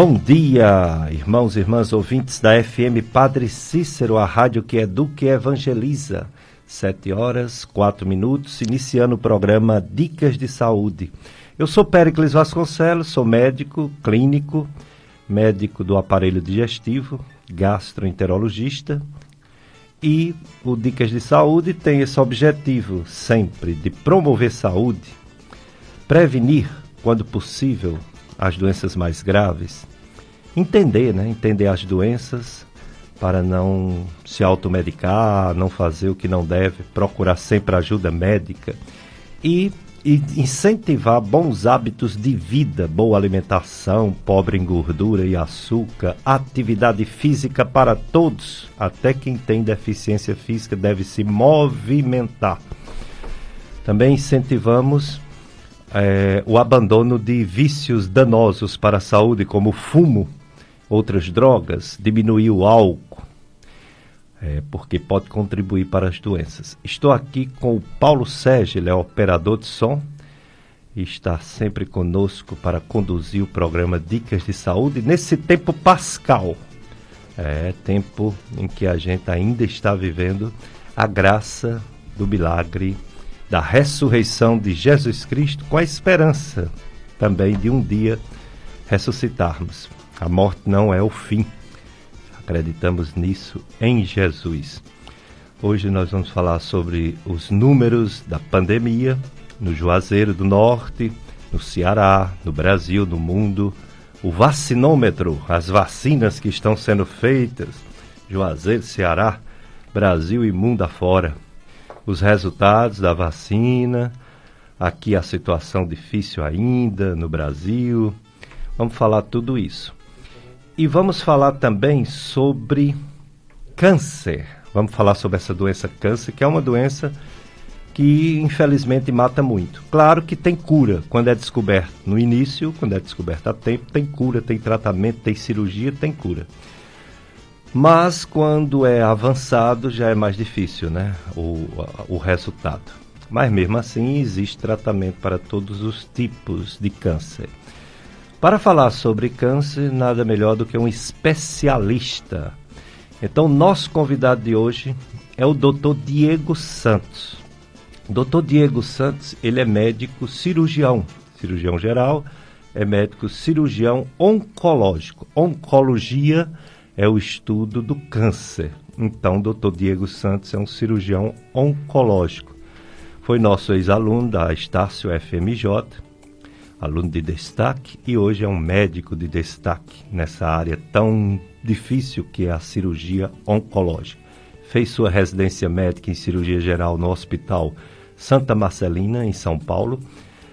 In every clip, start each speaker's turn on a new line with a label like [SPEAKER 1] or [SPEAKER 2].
[SPEAKER 1] Bom dia, irmãos e irmãs ouvintes da FM Padre Cícero, a rádio que educa e evangeliza. Sete horas, quatro minutos, iniciando o programa Dicas de Saúde. Eu sou Péricles Vasconcelos, sou médico clínico, médico do aparelho digestivo, gastroenterologista, e o Dicas de Saúde tem esse objetivo sempre de promover saúde, prevenir, quando possível, as doenças mais graves, entender, né? Entender as doenças para não se automedicar, não fazer o que não deve, procurar sempre ajuda médica e, e incentivar bons hábitos de vida, boa alimentação, pobre em gordura e açúcar, atividade física para todos, até quem tem deficiência física deve se movimentar. Também incentivamos é, o abandono de vícios danosos para a saúde, como fumo, outras drogas, diminuir o álcool, é, porque pode contribuir para as doenças. Estou aqui com o Paulo Sérgio, ele é operador de som e está sempre conosco para conduzir o programa Dicas de Saúde nesse tempo pascal. É tempo em que a gente ainda está vivendo a graça do milagre da ressurreição de Jesus Cristo com a esperança também de um dia ressuscitarmos. A morte não é o fim. Acreditamos nisso em Jesus. Hoje nós vamos falar sobre os números da pandemia no Juazeiro do Norte, no Ceará, no Brasil, no mundo, o vacinômetro, as vacinas que estão sendo feitas, Juazeiro, Ceará, Brasil e mundo afora os resultados da vacina, aqui a situação difícil ainda no Brasil. Vamos falar tudo isso. E vamos falar também sobre câncer. Vamos falar sobre essa doença câncer, que é uma doença que infelizmente mata muito. Claro que tem cura quando é descoberto no início, quando é descoberto a tempo, tem cura, tem tratamento, tem cirurgia, tem cura. Mas quando é avançado já é mais difícil, né? O, o resultado. Mas mesmo assim existe tratamento para todos os tipos de câncer. Para falar sobre câncer, nada melhor do que um especialista. Então, nosso convidado de hoje é o Dr. Diego Santos. Dr. Diego Santos, ele é médico cirurgião, cirurgião geral, é médico cirurgião oncológico. Oncologia é o estudo do câncer. Então, Dr. Diego Santos é um cirurgião oncológico. Foi nosso ex-aluno da Estácio FMJ, aluno de destaque, e hoje é um médico de destaque nessa área tão difícil que é a cirurgia oncológica. Fez sua residência médica em cirurgia geral no Hospital Santa Marcelina, em São Paulo,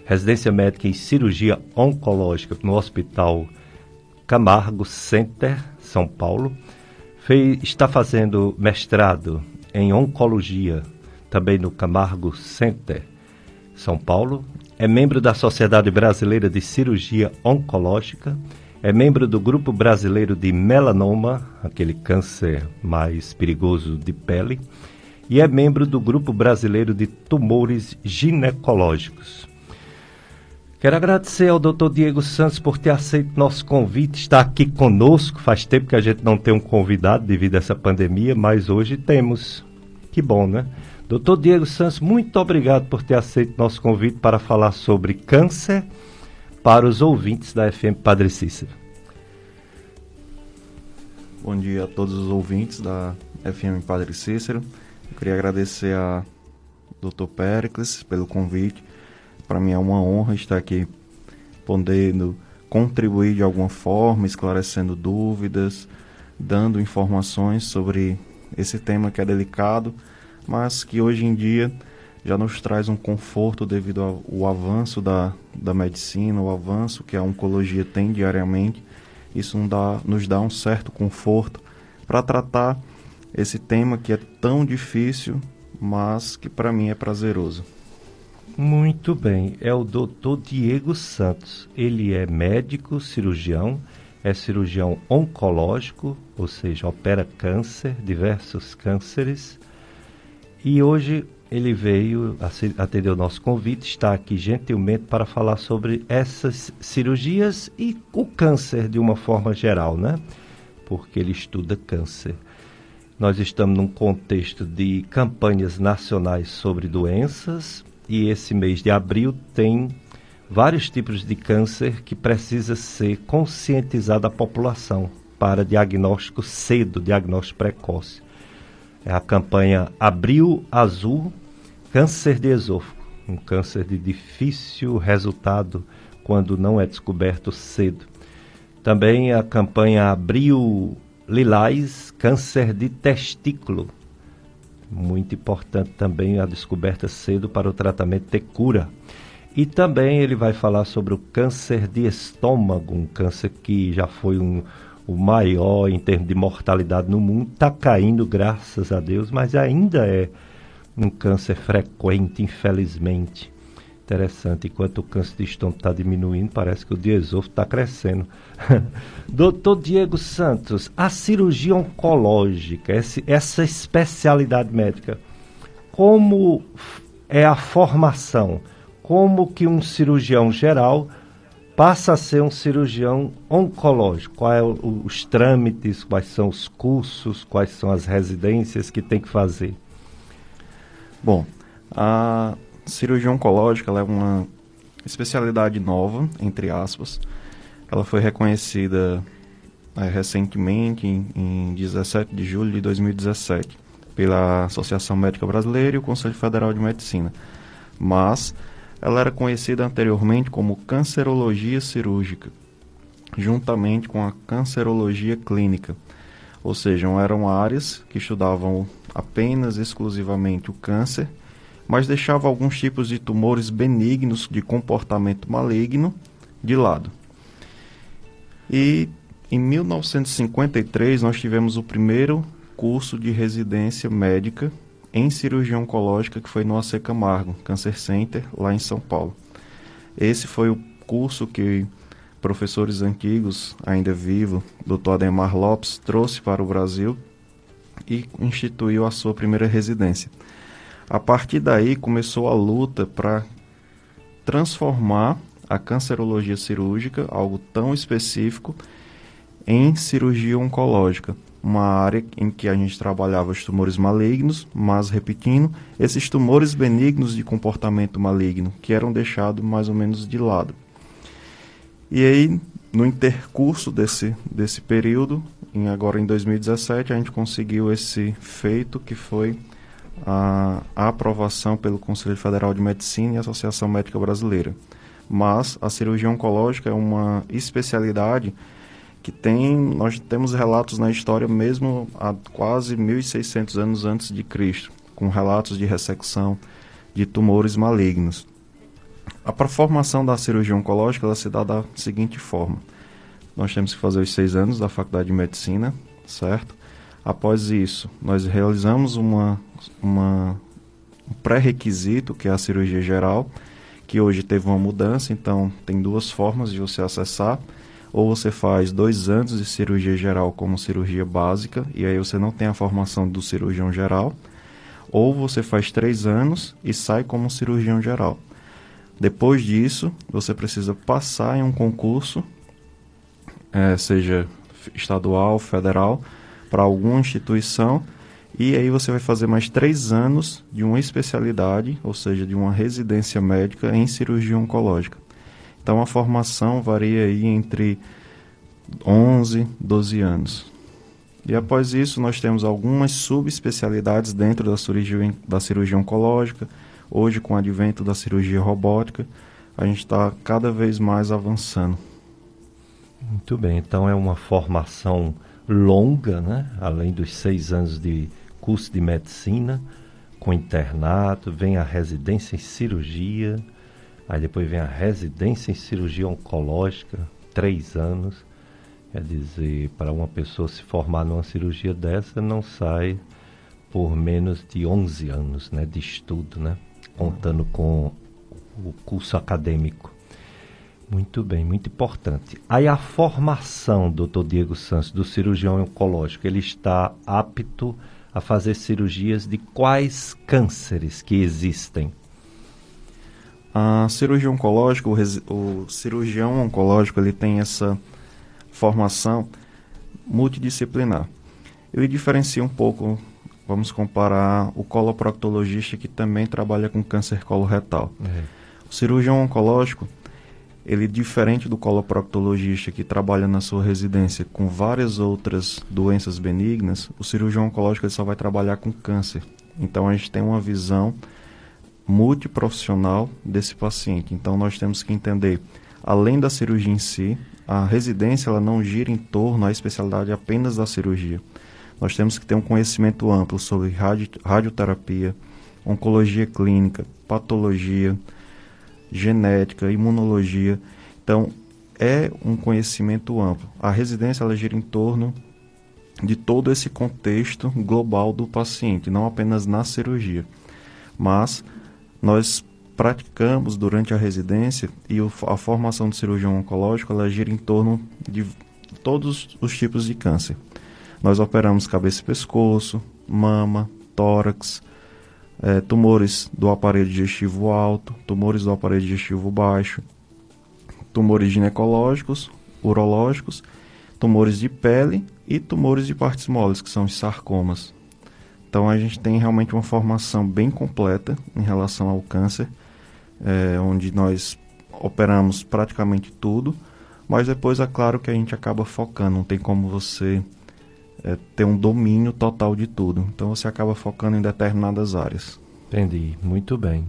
[SPEAKER 1] residência médica em cirurgia oncológica no Hospital Camargo Center, São Paulo. Fez, está fazendo mestrado em oncologia, também no Camargo Center, São Paulo. É membro da Sociedade Brasileira de Cirurgia Oncológica. É membro do Grupo Brasileiro de Melanoma, aquele câncer mais perigoso de pele. E é membro do Grupo Brasileiro de Tumores Ginecológicos. Quero agradecer ao Dr. Diego Santos por ter aceito nosso convite, estar aqui conosco. Faz tempo que a gente não tem um convidado devido a essa pandemia, mas hoje temos. Que bom, né? Doutor Diego Santos, muito obrigado por ter aceito nosso convite para falar sobre câncer para os ouvintes da FM Padre Cícero.
[SPEAKER 2] Bom dia a todos os ouvintes da FM Padre Cícero. Eu queria agradecer a Dr. Pericles pelo convite para mim é uma honra estar aqui podendo contribuir de alguma forma, esclarecendo dúvidas, dando informações sobre esse tema que é delicado, mas que hoje em dia já nos traz um conforto devido ao avanço da, da medicina, o avanço que a oncologia tem diariamente. Isso nos dá, nos dá um certo conforto para tratar esse tema que é tão difícil, mas que para mim é prazeroso.
[SPEAKER 1] Muito bem, é o doutor Diego Santos. Ele é médico, cirurgião, é cirurgião oncológico, ou seja, opera câncer, diversos cânceres. E hoje ele veio atender o nosso convite, está aqui gentilmente para falar sobre essas cirurgias e o câncer de uma forma geral, né? Porque ele estuda câncer. Nós estamos num contexto de campanhas nacionais sobre doenças e esse mês de abril tem vários tipos de câncer que precisa ser conscientizada a população para diagnóstico cedo, diagnóstico precoce. É a campanha Abril Azul Câncer de Esôfago, um câncer de difícil resultado quando não é descoberto cedo. Também a campanha Abril Lilás Câncer de Testículo. Muito importante também a descoberta cedo para o tratamento ter cura. E também ele vai falar sobre o câncer de estômago, um câncer que já foi um, o maior em termos de mortalidade no mundo, está caindo, graças a Deus, mas ainda é um câncer frequente, infelizmente. Interessante, enquanto o câncer de estômago está diminuindo, parece que o de esôfago está crescendo. Doutor Diego Santos, a cirurgia oncológica, essa especialidade médica, como é a formação? Como que um cirurgião geral passa a ser um cirurgião oncológico? Quais é os trâmites, quais são os cursos, quais são as residências que tem que fazer?
[SPEAKER 2] Bom, a cirurgia oncológica é uma especialidade nova, entre aspas. Ela foi reconhecida é, recentemente, em, em 17 de julho de 2017, pela Associação Médica Brasileira e o Conselho Federal de Medicina. Mas ela era conhecida anteriormente como cancerologia cirúrgica, juntamente com a cancerologia clínica. Ou seja, eram áreas que estudavam apenas exclusivamente o câncer, mas deixavam alguns tipos de tumores benignos de comportamento maligno de lado. E em 1953 nós tivemos o primeiro curso de residência médica em cirurgia oncológica que foi no AC Camargo, Cancer Center, lá em São Paulo. Esse foi o curso que professores antigos, ainda vivo, Dr. Ademar Lopes, trouxe para o Brasil e instituiu a sua primeira residência. A partir daí começou a luta para transformar a cancerologia cirúrgica, algo tão específico, em cirurgia oncológica uma área em que a gente trabalhava os tumores malignos, mas repetindo, esses tumores benignos de comportamento maligno, que eram deixados mais ou menos de lado. E aí, no intercurso desse, desse período, em, agora em 2017, a gente conseguiu esse feito que foi a, a aprovação pelo Conselho Federal de Medicina e Associação Médica Brasileira. Mas a cirurgia oncológica é uma especialidade que tem, nós temos relatos na história mesmo há quase 1600 anos antes de Cristo, com relatos de ressecção de tumores malignos. A formação da cirurgia oncológica ela se dá da seguinte forma: nós temos que fazer os seis anos da faculdade de medicina, certo? Após isso, nós realizamos uma, uma um pré-requisito que é a cirurgia geral, que hoje teve uma mudança, então tem duas formas de você acessar ou você faz dois anos de cirurgia geral como cirurgia básica, e aí você não tem a formação do cirurgião geral, ou você faz três anos e sai como cirurgião geral. Depois disso, você precisa passar em um concurso, é, seja estadual, federal, para alguma instituição, e aí você vai fazer mais três anos de uma especialidade, ou seja, de uma residência médica em cirurgia oncológica. Então a formação varia aí entre 11, 12 anos. E após isso, nós temos algumas subespecialidades dentro da cirurgia, da cirurgia oncológica. Hoje, com o advento da cirurgia robótica, a gente está cada vez mais avançando.
[SPEAKER 1] Muito bem, então é uma formação longa, né? além dos seis anos de curso de medicina, com internato, vem a residência em cirurgia, Aí depois vem a residência em cirurgia oncológica, três anos. Quer dizer, para uma pessoa se formar numa cirurgia dessa, não sai por menos de 11 anos né, de estudo, né, contando com o curso acadêmico. Muito bem, muito importante. Aí a formação, doutor Diego Santos, do cirurgião oncológico, ele está apto a fazer cirurgias de quais cânceres que existem?
[SPEAKER 2] A cirurgia oncológica, o, o cirurgião oncológico, ele tem essa formação multidisciplinar. Ele diferencia um pouco, vamos comparar o coloproctologista que também trabalha com câncer coloretal. É. O cirurgião oncológico, ele diferente do coloproctologista que trabalha na sua residência com várias outras doenças benignas, o cirurgião oncológico ele só vai trabalhar com câncer. Então a gente tem uma visão multiprofissional desse paciente. Então nós temos que entender, além da cirurgia em si, a residência ela não gira em torno à especialidade apenas da cirurgia. Nós temos que ter um conhecimento amplo sobre radio, radioterapia, oncologia clínica, patologia, genética, imunologia. Então, é um conhecimento amplo. A residência ela gira em torno de todo esse contexto global do paciente, não apenas na cirurgia. Mas nós praticamos durante a residência e a formação de cirurgião oncológico ela gira em torno de todos os tipos de câncer. Nós operamos cabeça e pescoço, mama, tórax, é, tumores do aparelho digestivo alto, tumores do aparelho digestivo baixo, tumores ginecológicos, urológicos, tumores de pele e tumores de partes moles, que são os sarcomas. Então a gente tem realmente uma formação bem completa em relação ao câncer, é, onde nós operamos praticamente tudo, mas depois é claro que a gente acaba focando, não tem como você é, ter um domínio total de tudo. Então você acaba focando em determinadas áreas.
[SPEAKER 1] Entendi, muito bem.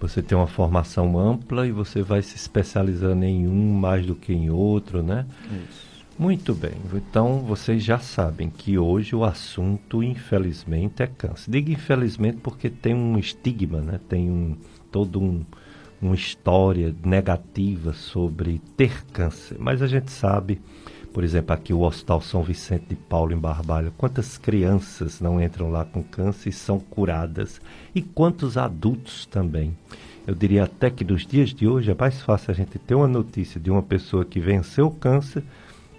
[SPEAKER 1] Você tem uma formação ampla e você vai se especializando em um mais do que em outro, né? Isso. Muito bem. Então vocês já sabem que hoje o assunto, infelizmente, é câncer. Digo infelizmente porque tem um estigma, né? Tem um todo um uma história negativa sobre ter câncer. Mas a gente sabe por exemplo, aqui o Hospital São Vicente de Paulo, em Barbalho, quantas crianças não entram lá com câncer e são curadas? E quantos adultos também? Eu diria até que nos dias de hoje é mais fácil a gente ter uma notícia de uma pessoa que venceu o câncer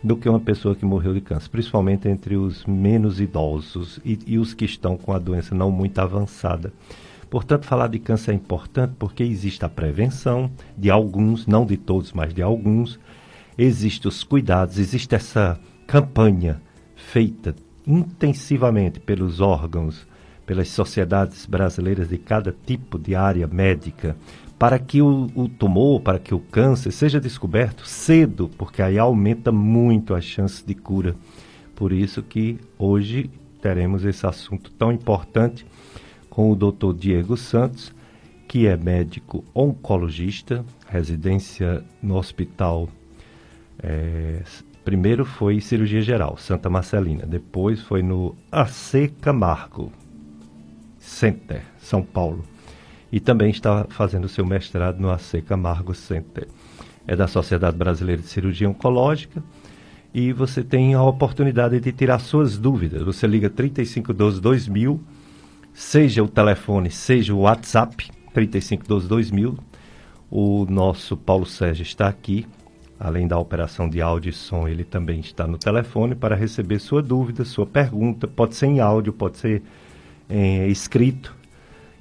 [SPEAKER 1] do que uma pessoa que morreu de câncer, principalmente entre os menos idosos e, e os que estão com a doença não muito avançada. Portanto, falar de câncer é importante porque existe a prevenção de alguns, não de todos, mas de alguns, existem os cuidados, existe essa campanha feita intensivamente pelos órgãos, pelas sociedades brasileiras de cada tipo de área médica, para que o, o, tumor, para que o câncer seja descoberto cedo, porque aí aumenta muito as chances de cura. Por isso que hoje teremos esse assunto tão importante com o Dr. Diego Santos, que é médico oncologista, residência no Hospital é, primeiro foi cirurgia geral, Santa Marcelina. Depois foi no AC Camargo Center, São Paulo. E também está fazendo seu mestrado no AC Camargo Center. É da Sociedade Brasileira de Cirurgia Oncológica. E você tem a oportunidade de tirar suas dúvidas. Você liga 3512 2000, seja o telefone, seja o WhatsApp, 3512 2000. O nosso Paulo Sérgio está aqui Além da operação de áudio e som, ele também está no telefone para receber sua dúvida, sua pergunta. Pode ser em áudio, pode ser é, escrito.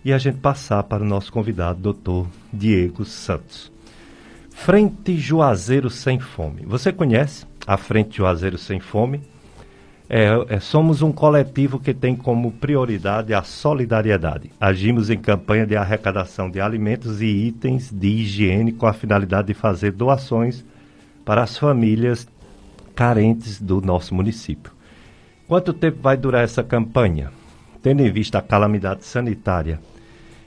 [SPEAKER 1] E a gente passar para o nosso convidado, doutor Diego Santos. Frente Juazeiro Sem Fome. Você conhece a Frente Juazeiro Sem Fome? É, é, somos um coletivo que tem como prioridade a solidariedade. Agimos em campanha de arrecadação de alimentos e itens de higiene com a finalidade de fazer doações para as famílias carentes do nosso município. Quanto tempo vai durar essa campanha? Tendo em vista a calamidade sanitária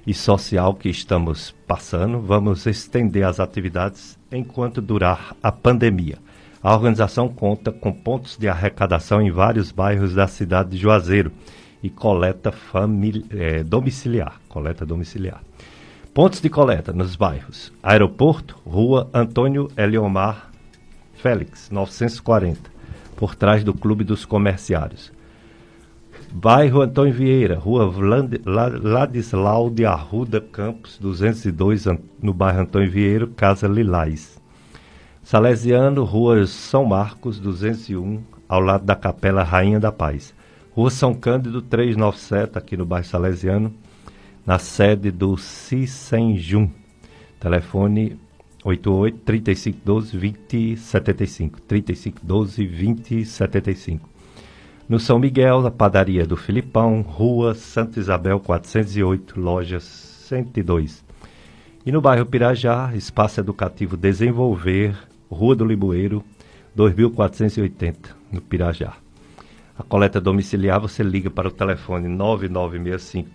[SPEAKER 1] e social que estamos passando, vamos estender as atividades enquanto durar a pandemia. A organização conta com pontos de arrecadação em vários bairros da cidade de Juazeiro e coleta é, domiciliar, coleta domiciliar. Pontos de coleta nos bairros: Aeroporto, Rua Antônio Eliomar Félix, 940, por trás do Clube dos Comerciários. Bairro Antônio Vieira, Rua Ladislau de Arruda Campos, 202, no bairro Antônio Vieira, Casa Lilás. Salesiano, Rua São Marcos, 201, ao lado da Capela Rainha da Paz. Rua São Cândido 397, aqui no bairro Salesiano, na sede do Cisenjum. Telefone 88 3512 2075. 3512 2075. No São Miguel, a padaria do Filipão, Rua Santa Isabel 408, loja 102. E no bairro Pirajá, Espaço Educativo Desenvolver, Rua do Liboeiro, 2480, no Pirajá. A coleta domiciliar você liga para o telefone 9965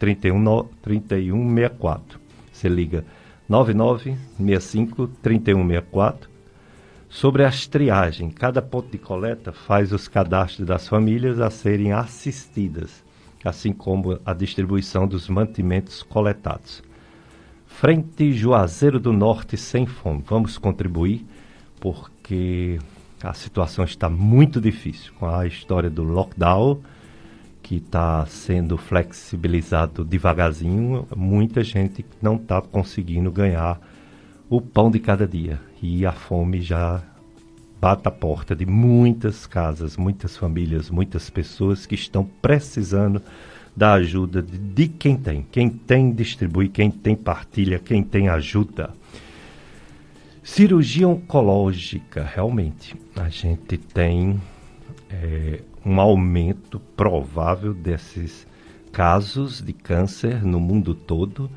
[SPEAKER 1] 3164. Você liga 9965 3164. Sobre as triagens, cada ponto de coleta faz os cadastros das famílias a serem assistidas, assim como a distribuição dos mantimentos coletados. Frente Juazeiro do Norte sem fome. Vamos contribuir porque a situação está muito difícil com a história do lockdown que está sendo flexibilizado devagarzinho. Muita gente não está conseguindo ganhar o pão de cada dia e a fome já bate a porta de muitas casas, muitas famílias, muitas pessoas que estão precisando da ajuda de, de quem tem. Quem tem distribui, quem tem partilha, quem tem ajuda. Cirurgia oncológica, realmente, a gente tem é, um aumento provável desses casos de câncer no mundo todo.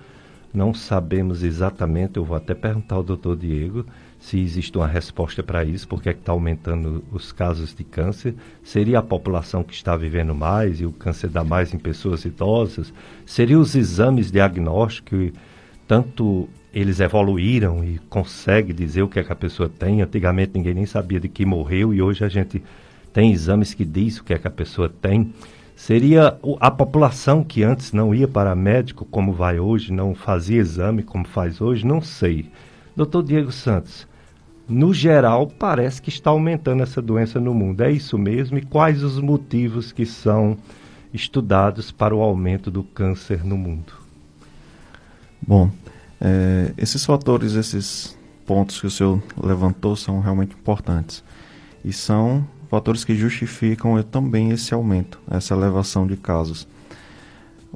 [SPEAKER 1] Não sabemos exatamente, eu vou até perguntar ao doutor Diego se existe uma resposta para isso, porque é que está aumentando os casos de câncer. Seria a população que está vivendo mais e o câncer dá mais em pessoas idosas? Seria os exames diagnósticos, tanto eles evoluíram e consegue dizer o que, é que a pessoa tem. Antigamente ninguém nem sabia de que morreu e hoje a gente tem exames que diz o que é que a pessoa tem. Seria a população que antes não ia para médico como vai hoje, não fazia exame como faz hoje, não sei. Doutor Diego Santos, no geral parece que está aumentando essa doença no mundo. É isso mesmo? E quais os motivos que são estudados para o aumento do câncer no mundo?
[SPEAKER 2] Bom, é, esses fatores, esses pontos que o senhor levantou são realmente importantes. E são fatores que justificam também esse aumento, essa elevação de casos.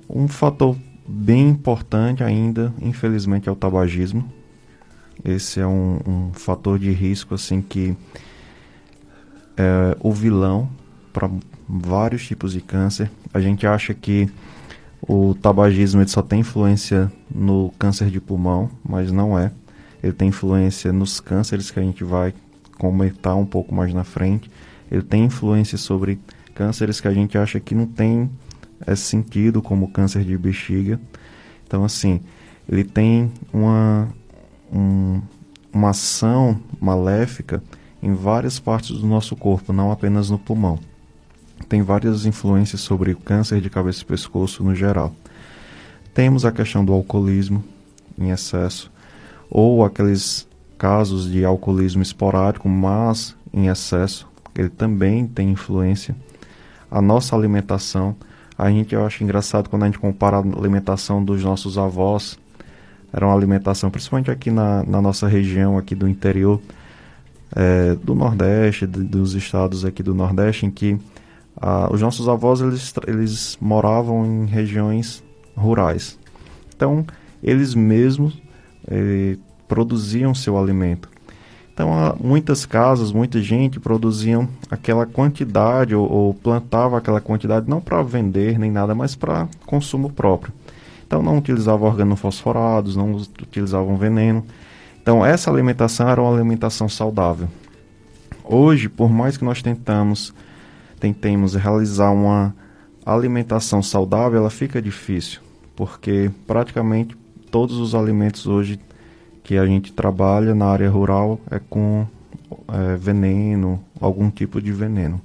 [SPEAKER 2] Um fator bem importante ainda, infelizmente, é o tabagismo. Esse é um, um fator de risco assim que é o vilão para vários tipos de câncer. A gente acha que o tabagismo ele só tem influência no câncer de pulmão, mas não é. Ele tem influência nos cânceres que a gente vai comentar um pouco mais na frente. Ele tem influência sobre cânceres que a gente acha que não tem é, sentido, como câncer de bexiga. Então, assim, ele tem uma, um, uma ação maléfica em várias partes do nosso corpo, não apenas no pulmão tem várias influências sobre o câncer de cabeça e pescoço no geral. Temos a questão do alcoolismo em excesso, ou aqueles casos de alcoolismo esporádico, mas em excesso, ele também tem influência. A nossa alimentação, a gente eu acho engraçado quando a gente compara a alimentação dos nossos avós, era uma alimentação, principalmente aqui na, na nossa região, aqui do interior, é, do Nordeste, de, dos estados aqui do Nordeste, em que ah, os nossos avós eles, eles moravam em regiões rurais. Então, eles mesmos eh, produziam seu alimento. Então, muitas casas, muita gente produziam aquela quantidade ou, ou plantava aquela quantidade não para vender nem nada, mas para consumo próprio. Então, não utilizavam organofosforados, não utilizavam veneno. Então, essa alimentação era uma alimentação saudável. Hoje, por mais que nós tentamos tentemos realizar uma alimentação saudável, ela fica difícil, porque praticamente todos os alimentos hoje que a gente trabalha na área rural é com é, veneno, algum tipo de veneno.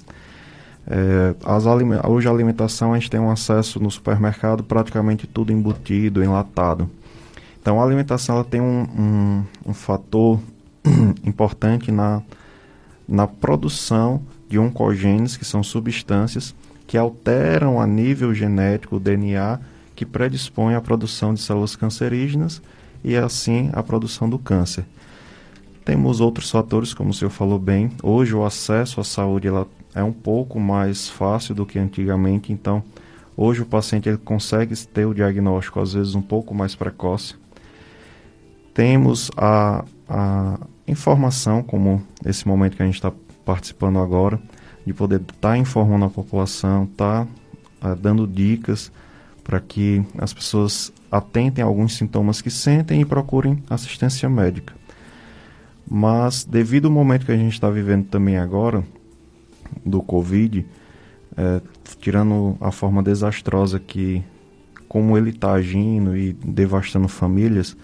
[SPEAKER 2] É, as hoje a alimentação a gente tem um acesso no supermercado praticamente tudo embutido, enlatado. Então a alimentação ela tem um, um, um fator importante na, na produção de oncogenes, que são substâncias que alteram a nível genético o DNA que predispõe à produção de células cancerígenas e assim à produção do câncer. Temos outros fatores, como o senhor falou bem. Hoje o acesso à saúde ela, é um pouco mais fácil do que antigamente, então hoje o paciente ele consegue ter o diagnóstico às vezes um pouco mais precoce. Temos a, a informação, como esse momento que a gente está participando agora, de poder estar tá informando a população, estar tá, uh, dando dicas para que as pessoas atentem a alguns sintomas que sentem e procurem assistência médica. Mas, devido ao momento que a gente está vivendo também agora, do Covid, é, tirando a forma desastrosa que, como ele está agindo e devastando famílias,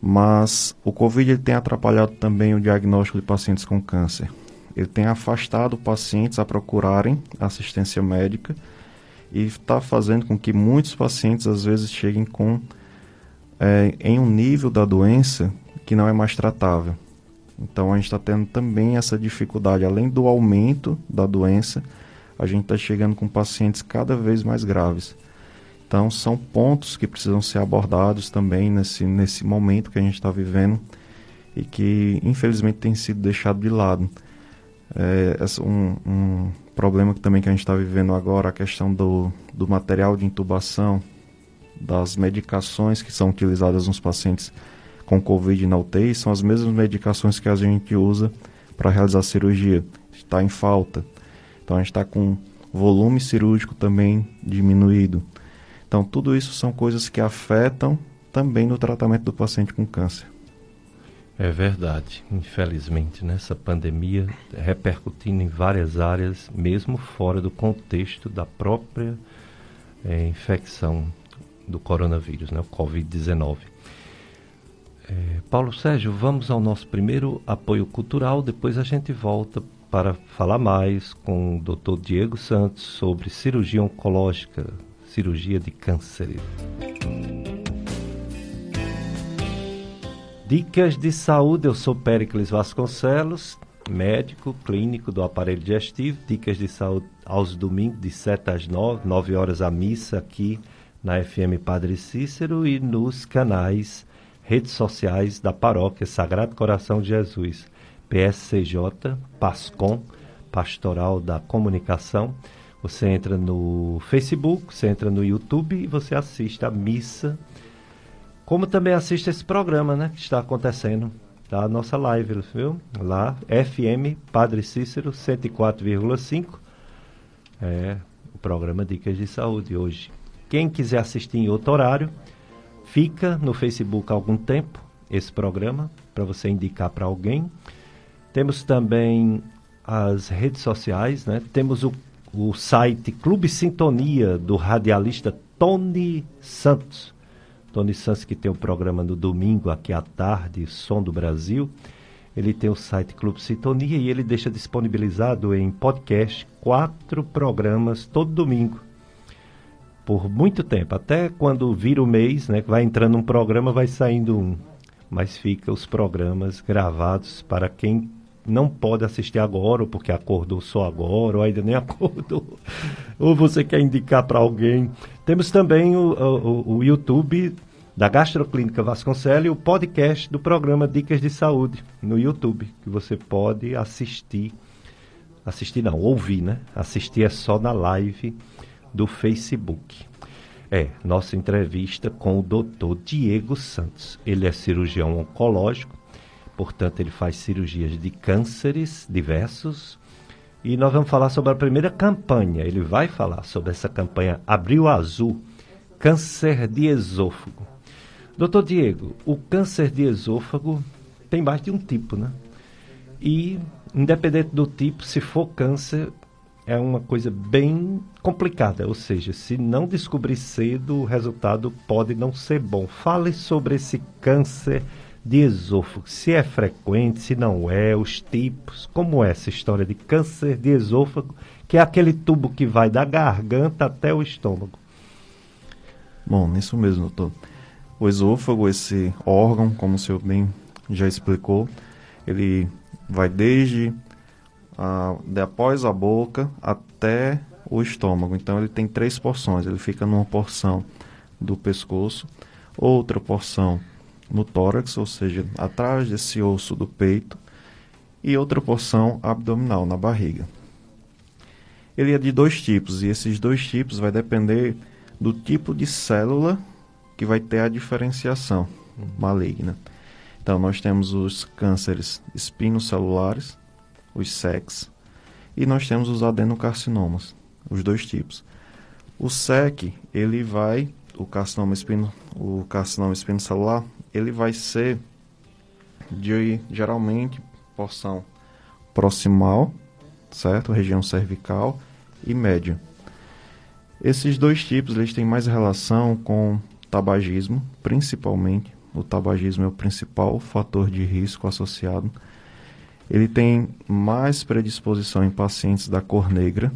[SPEAKER 2] mas o Covid tem atrapalhado também o diagnóstico de pacientes com câncer. Ele tem afastado pacientes a procurarem assistência médica e está fazendo com que muitos pacientes às vezes cheguem com é, em um nível da doença que não é mais tratável. Então a gente está tendo também essa dificuldade, além do aumento da doença, a gente está chegando com pacientes cada vez mais graves. Então são pontos que precisam ser abordados também nesse, nesse momento que a gente está vivendo e que infelizmente tem sido deixado de lado. É, um, um problema que também que a gente está vivendo agora, a questão do, do material de intubação, das medicações que são utilizadas nos pacientes com Covid na UTI, são as mesmas medicações que a gente usa para realizar cirurgia. Está em falta. Então a gente está com volume cirúrgico também diminuído. Então tudo isso são coisas que afetam também no tratamento do paciente com câncer.
[SPEAKER 1] É verdade, infelizmente, nessa pandemia repercutindo em várias áreas, mesmo fora do contexto da própria é, infecção do coronavírus, né? o Covid-19. É, Paulo Sérgio, vamos ao nosso primeiro apoio cultural, depois a gente volta para falar mais com o Dr. Diego Santos sobre cirurgia oncológica, cirurgia de câncer. Dicas de saúde, eu sou Péricles Vasconcelos, médico clínico do aparelho digestivo. Dicas de saúde aos domingos, de 7 às 9, 9 horas a missa aqui na FM Padre Cícero e nos canais, redes sociais da paróquia Sagrado Coração de Jesus, PSCJ, PASCOM, Pastoral da Comunicação. Você entra no Facebook, você entra no YouTube e você assiste a missa como também assiste esse programa, né? Que está acontecendo. Tá a nossa live, viu? Lá, FM Padre Cícero 104,5. É o programa Dicas de Saúde hoje. Quem quiser assistir em outro horário, fica no Facebook algum tempo esse programa para você indicar para alguém. Temos também as redes sociais, né? Temos o, o site Clube Sintonia do radialista Tony Santos. Tony Santos, que tem o programa no domingo, aqui à tarde, Som do Brasil, ele tem o site Clube Sintonia e ele deixa disponibilizado em podcast quatro programas todo domingo. Por muito tempo, até quando vira o mês, né, vai entrando um programa, vai saindo um. Mas fica os programas gravados para quem não pode assistir agora, ou porque acordou só agora, ou ainda nem acordou, ou você quer indicar para alguém. Temos também o, o, o YouTube da Gastroclínica Vasconcelos e o podcast do programa Dicas de Saúde no YouTube, que você pode assistir. Assistir não, ouvir, né? Assistir é só na live do Facebook. É, nossa entrevista com o doutor Diego Santos. Ele é cirurgião oncológico, portanto, ele faz cirurgias de cânceres diversos. E nós vamos falar sobre a primeira campanha. Ele vai falar sobre essa campanha Abril Azul, câncer de esôfago. Doutor Diego, o câncer de esôfago tem mais de um tipo, né? E, independente do tipo, se for câncer, é uma coisa bem complicada. Ou seja, se não descobrir cedo, o resultado pode não ser bom. Fale sobre esse câncer de esôfago. Se é frequente, se não é, os tipos. Como é essa história de câncer de esôfago, que é aquele tubo que vai da garganta até o estômago?
[SPEAKER 2] Bom, isso mesmo, doutor. O esôfago, esse órgão, como o senhor bem já explicou, ele vai desde a, de após a boca até o estômago. Então ele tem três porções. Ele fica numa porção do pescoço, outra porção no tórax, ou seja, atrás desse osso do peito, e outra porção abdominal na barriga. ele é de dois tipos, e esses dois tipos vai depender do tipo de célula que vai ter a diferenciação uhum. maligna. Então, nós temos os cânceres espinocelulares, os SECs, e nós temos os adenocarcinomas, os dois tipos. O SEC, ele vai, o carcinoma, espino, o carcinoma espinocelular, ele vai ser de geralmente porção proximal, certo? Região cervical e média. Esses dois tipos eles têm mais relação com tabagismo, principalmente. O tabagismo é o principal fator de risco associado. Ele tem mais predisposição em pacientes da cor negra.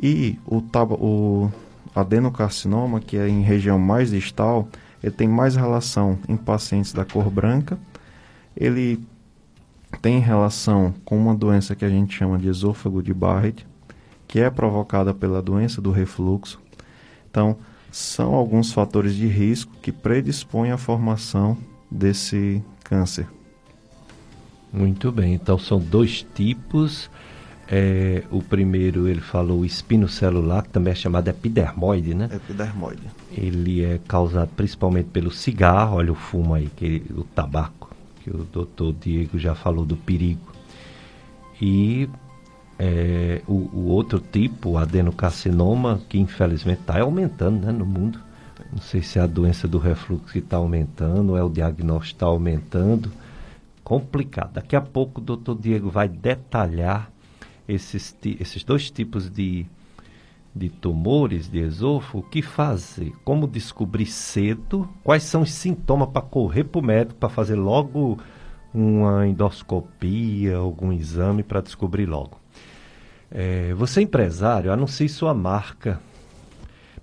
[SPEAKER 2] E o, o adenocarcinoma, que é em região mais distal, ele tem mais relação em pacientes da cor branca. Ele tem relação com uma doença que a gente chama de esôfago de Barrett, que é provocada pela doença do refluxo. Então, são alguns fatores de risco que predispõem à formação desse câncer.
[SPEAKER 1] Muito bem, então são dois tipos. É, o primeiro, ele falou o espino celular, que também é chamado epidermoide, né?
[SPEAKER 2] Epidermoide.
[SPEAKER 1] Ele é causado principalmente pelo cigarro, olha o fumo aí, que, o tabaco, que o doutor Diego já falou do perigo. E é, o, o, outro tipo, o adenocarcinoma, que infelizmente está aumentando né, no mundo. Não sei se é a doença do refluxo que está aumentando, ou é o diagnóstico está aumentando. Complicado. Daqui a pouco o doutor Diego vai detalhar esses, esses dois tipos de, de tumores de esôfago, o que fazer, como descobrir cedo, quais são os sintomas para correr para o médico, para fazer logo uma endoscopia, algum exame para descobrir logo. É, você é empresário, anuncie sua marca,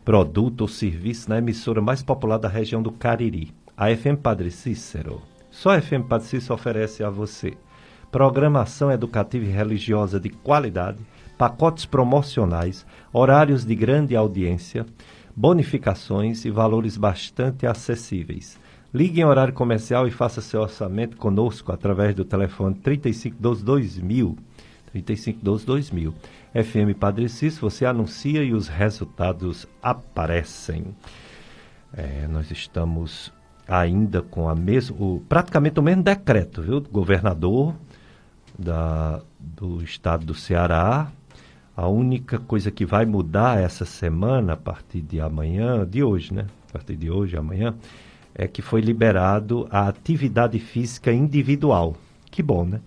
[SPEAKER 1] produto ou serviço na emissora mais popular da região do Cariri, a FM Padre Cícero. Só a FM Cícero oferece a você programação educativa e religiosa de qualidade, pacotes promocionais, horários de grande audiência, bonificações e valores bastante acessíveis. Ligue em horário comercial e faça seu orçamento conosco através do telefone 3512 2000 3512 2000. FM Padre Cícero, você anuncia e os resultados aparecem. É, nós estamos ainda com a mesmo, praticamente o mesmo decreto, viu? Do governador da, do estado do Ceará. A única coisa que vai mudar essa semana, a partir de amanhã, de hoje, né? A partir de hoje, amanhã, é que foi liberado a atividade física individual. Que bom, né?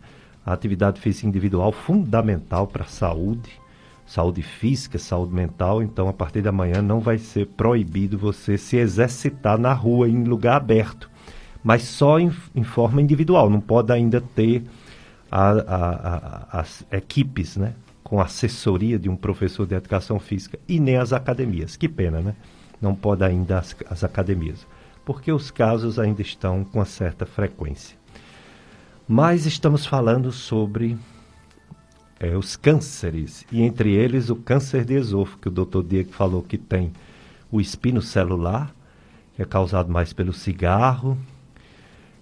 [SPEAKER 1] A atividade física individual fundamental para a saúde, saúde física, saúde mental. Então, a partir de amanhã não vai ser proibido você se exercitar na rua, em lugar aberto, mas só em, em forma individual. Não pode ainda ter a, a, a, as equipes, né? Com assessoria de um professor de educação física e nem as academias. Que pena, né? Não pode ainda as, as academias, porque os casos ainda estão com certa frequência. Mas estamos falando sobre é, os cânceres, e entre eles o câncer de esôfago, que o doutor Diego falou que tem o espino celular, que é causado mais pelo cigarro,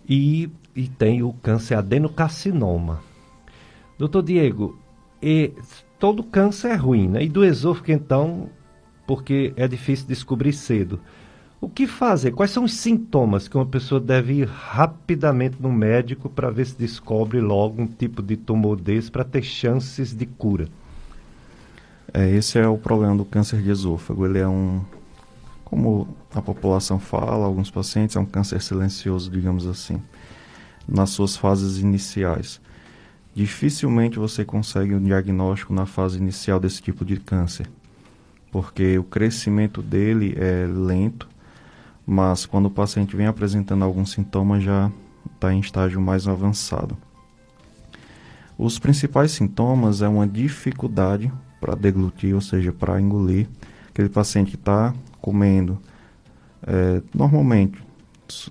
[SPEAKER 1] e, e tem o câncer adenocarcinoma. Doutor Diego, e, todo câncer é ruim, né? E do esôfago, então, porque é difícil descobrir cedo. O que fazer? Quais são os sintomas que uma pessoa deve ir rapidamente no médico para ver se descobre logo um tipo de tumor desse para ter chances de cura?
[SPEAKER 2] É, esse é o problema do câncer de esôfago. Ele é um, como a população fala, alguns pacientes, é um câncer silencioso, digamos assim, nas suas fases iniciais. Dificilmente você consegue um diagnóstico na fase inicial desse tipo de câncer, porque o crescimento dele é lento mas quando o paciente vem apresentando alguns sintomas já está em estágio mais avançado. Os principais sintomas é uma dificuldade para deglutir, ou seja, para engolir. Aquele paciente que está comendo é, normalmente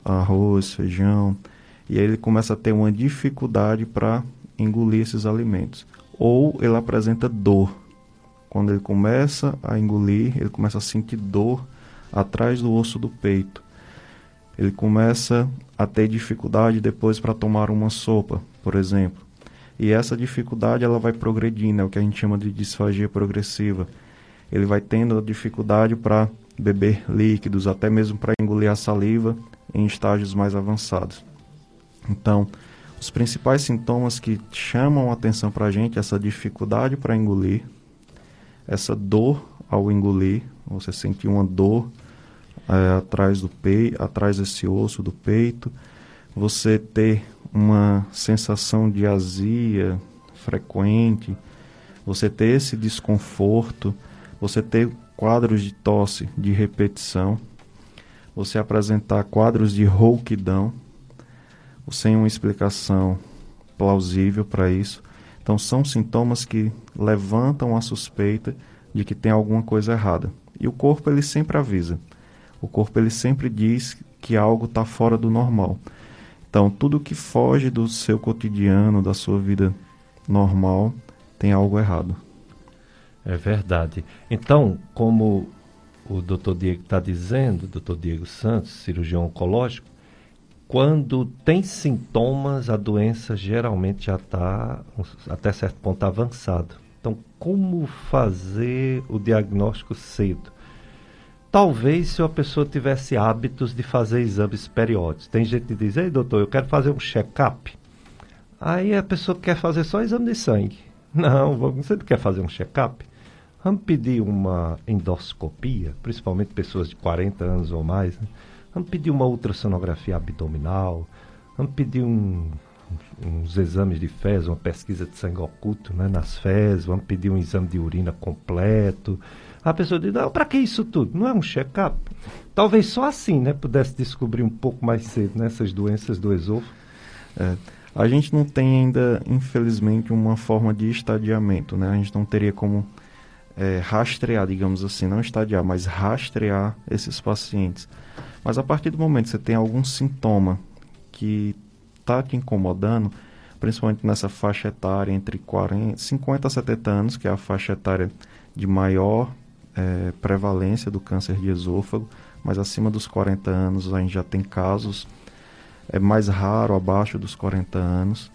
[SPEAKER 2] arroz, feijão, e aí ele começa a ter uma dificuldade para engolir esses alimentos. Ou ele apresenta dor. Quando ele começa a engolir, ele começa a sentir dor atrás do osso do peito. Ele começa a ter dificuldade depois para tomar uma sopa, por exemplo. E essa dificuldade ela vai progredindo, é o que a gente chama de disfagia progressiva. Ele vai tendo dificuldade para beber líquidos, até mesmo para engolir a saliva em estágios mais avançados. Então, os principais sintomas que chamam a atenção para a gente essa dificuldade para engolir, essa dor ao engolir, você sentir uma dor é, atrás do peito, atrás desse osso do peito, você ter uma sensação de azia frequente, você ter esse desconforto, você ter quadros de tosse de repetição, você apresentar quadros de rouquidão, sem uma explicação plausível para isso. Então são sintomas que levantam a suspeita de que tem alguma coisa errada. E o corpo ele sempre avisa. O corpo ele sempre diz que algo está fora do normal. Então, tudo que foge do seu cotidiano, da sua vida normal, tem algo errado.
[SPEAKER 1] É verdade. Então, como o doutor Diego está dizendo, doutor Diego Santos, cirurgião oncológico, quando tem sintomas, a doença geralmente já está até certo ponto avançado. Então, como fazer o diagnóstico cedo? Talvez se a pessoa tivesse hábitos de fazer exames periódicos. Tem gente que diz, ei doutor, eu quero fazer um check-up. Aí a pessoa quer fazer só exame de sangue. Não, você quer fazer um check-up? Vamos pedir uma endoscopia, principalmente pessoas de 40 anos ou mais. Né? Vamos pedir uma ultrassonografia abdominal. Vamos pedir um, uns exames de fezes, uma pesquisa de sangue oculto né, nas fezes. Vamos pedir um exame de urina completo a pessoa diz, não, para que isso tudo? Não é um check-up? Talvez só assim, né, pudesse descobrir um pouco mais cedo nessas né, doenças do esôfago.
[SPEAKER 2] É, a gente não tem ainda, infelizmente, uma forma de estadiamento, né? A gente não teria como é, rastrear, digamos assim, não estadiar, mas rastrear esses pacientes. Mas a partir do momento que você tem algum sintoma que está te incomodando, principalmente nessa faixa etária entre 40, 50 a 70 anos, que é a faixa etária de maior é, prevalência do câncer de esôfago, mas acima dos 40 anos a gente já tem casos, é mais raro abaixo dos 40 anos.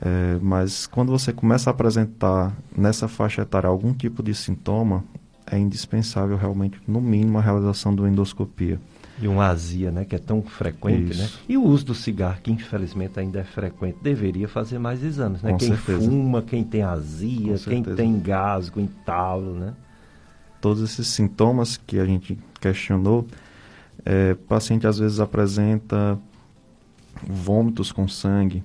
[SPEAKER 2] É, mas quando você começa a apresentar nessa faixa etária algum tipo de sintoma, é indispensável realmente, no mínimo, a realização da endoscopia.
[SPEAKER 1] E uma azia, né, que é tão frequente, né? Isso. né? E o uso do cigarro, que infelizmente ainda é frequente, deveria fazer mais exames, né?
[SPEAKER 2] Com
[SPEAKER 1] quem
[SPEAKER 2] certeza.
[SPEAKER 1] fuma, quem tem azia, quem tem gasgo, entalo, né?
[SPEAKER 2] Todos esses sintomas que a gente questionou, é, o paciente às vezes apresenta vômitos com sangue,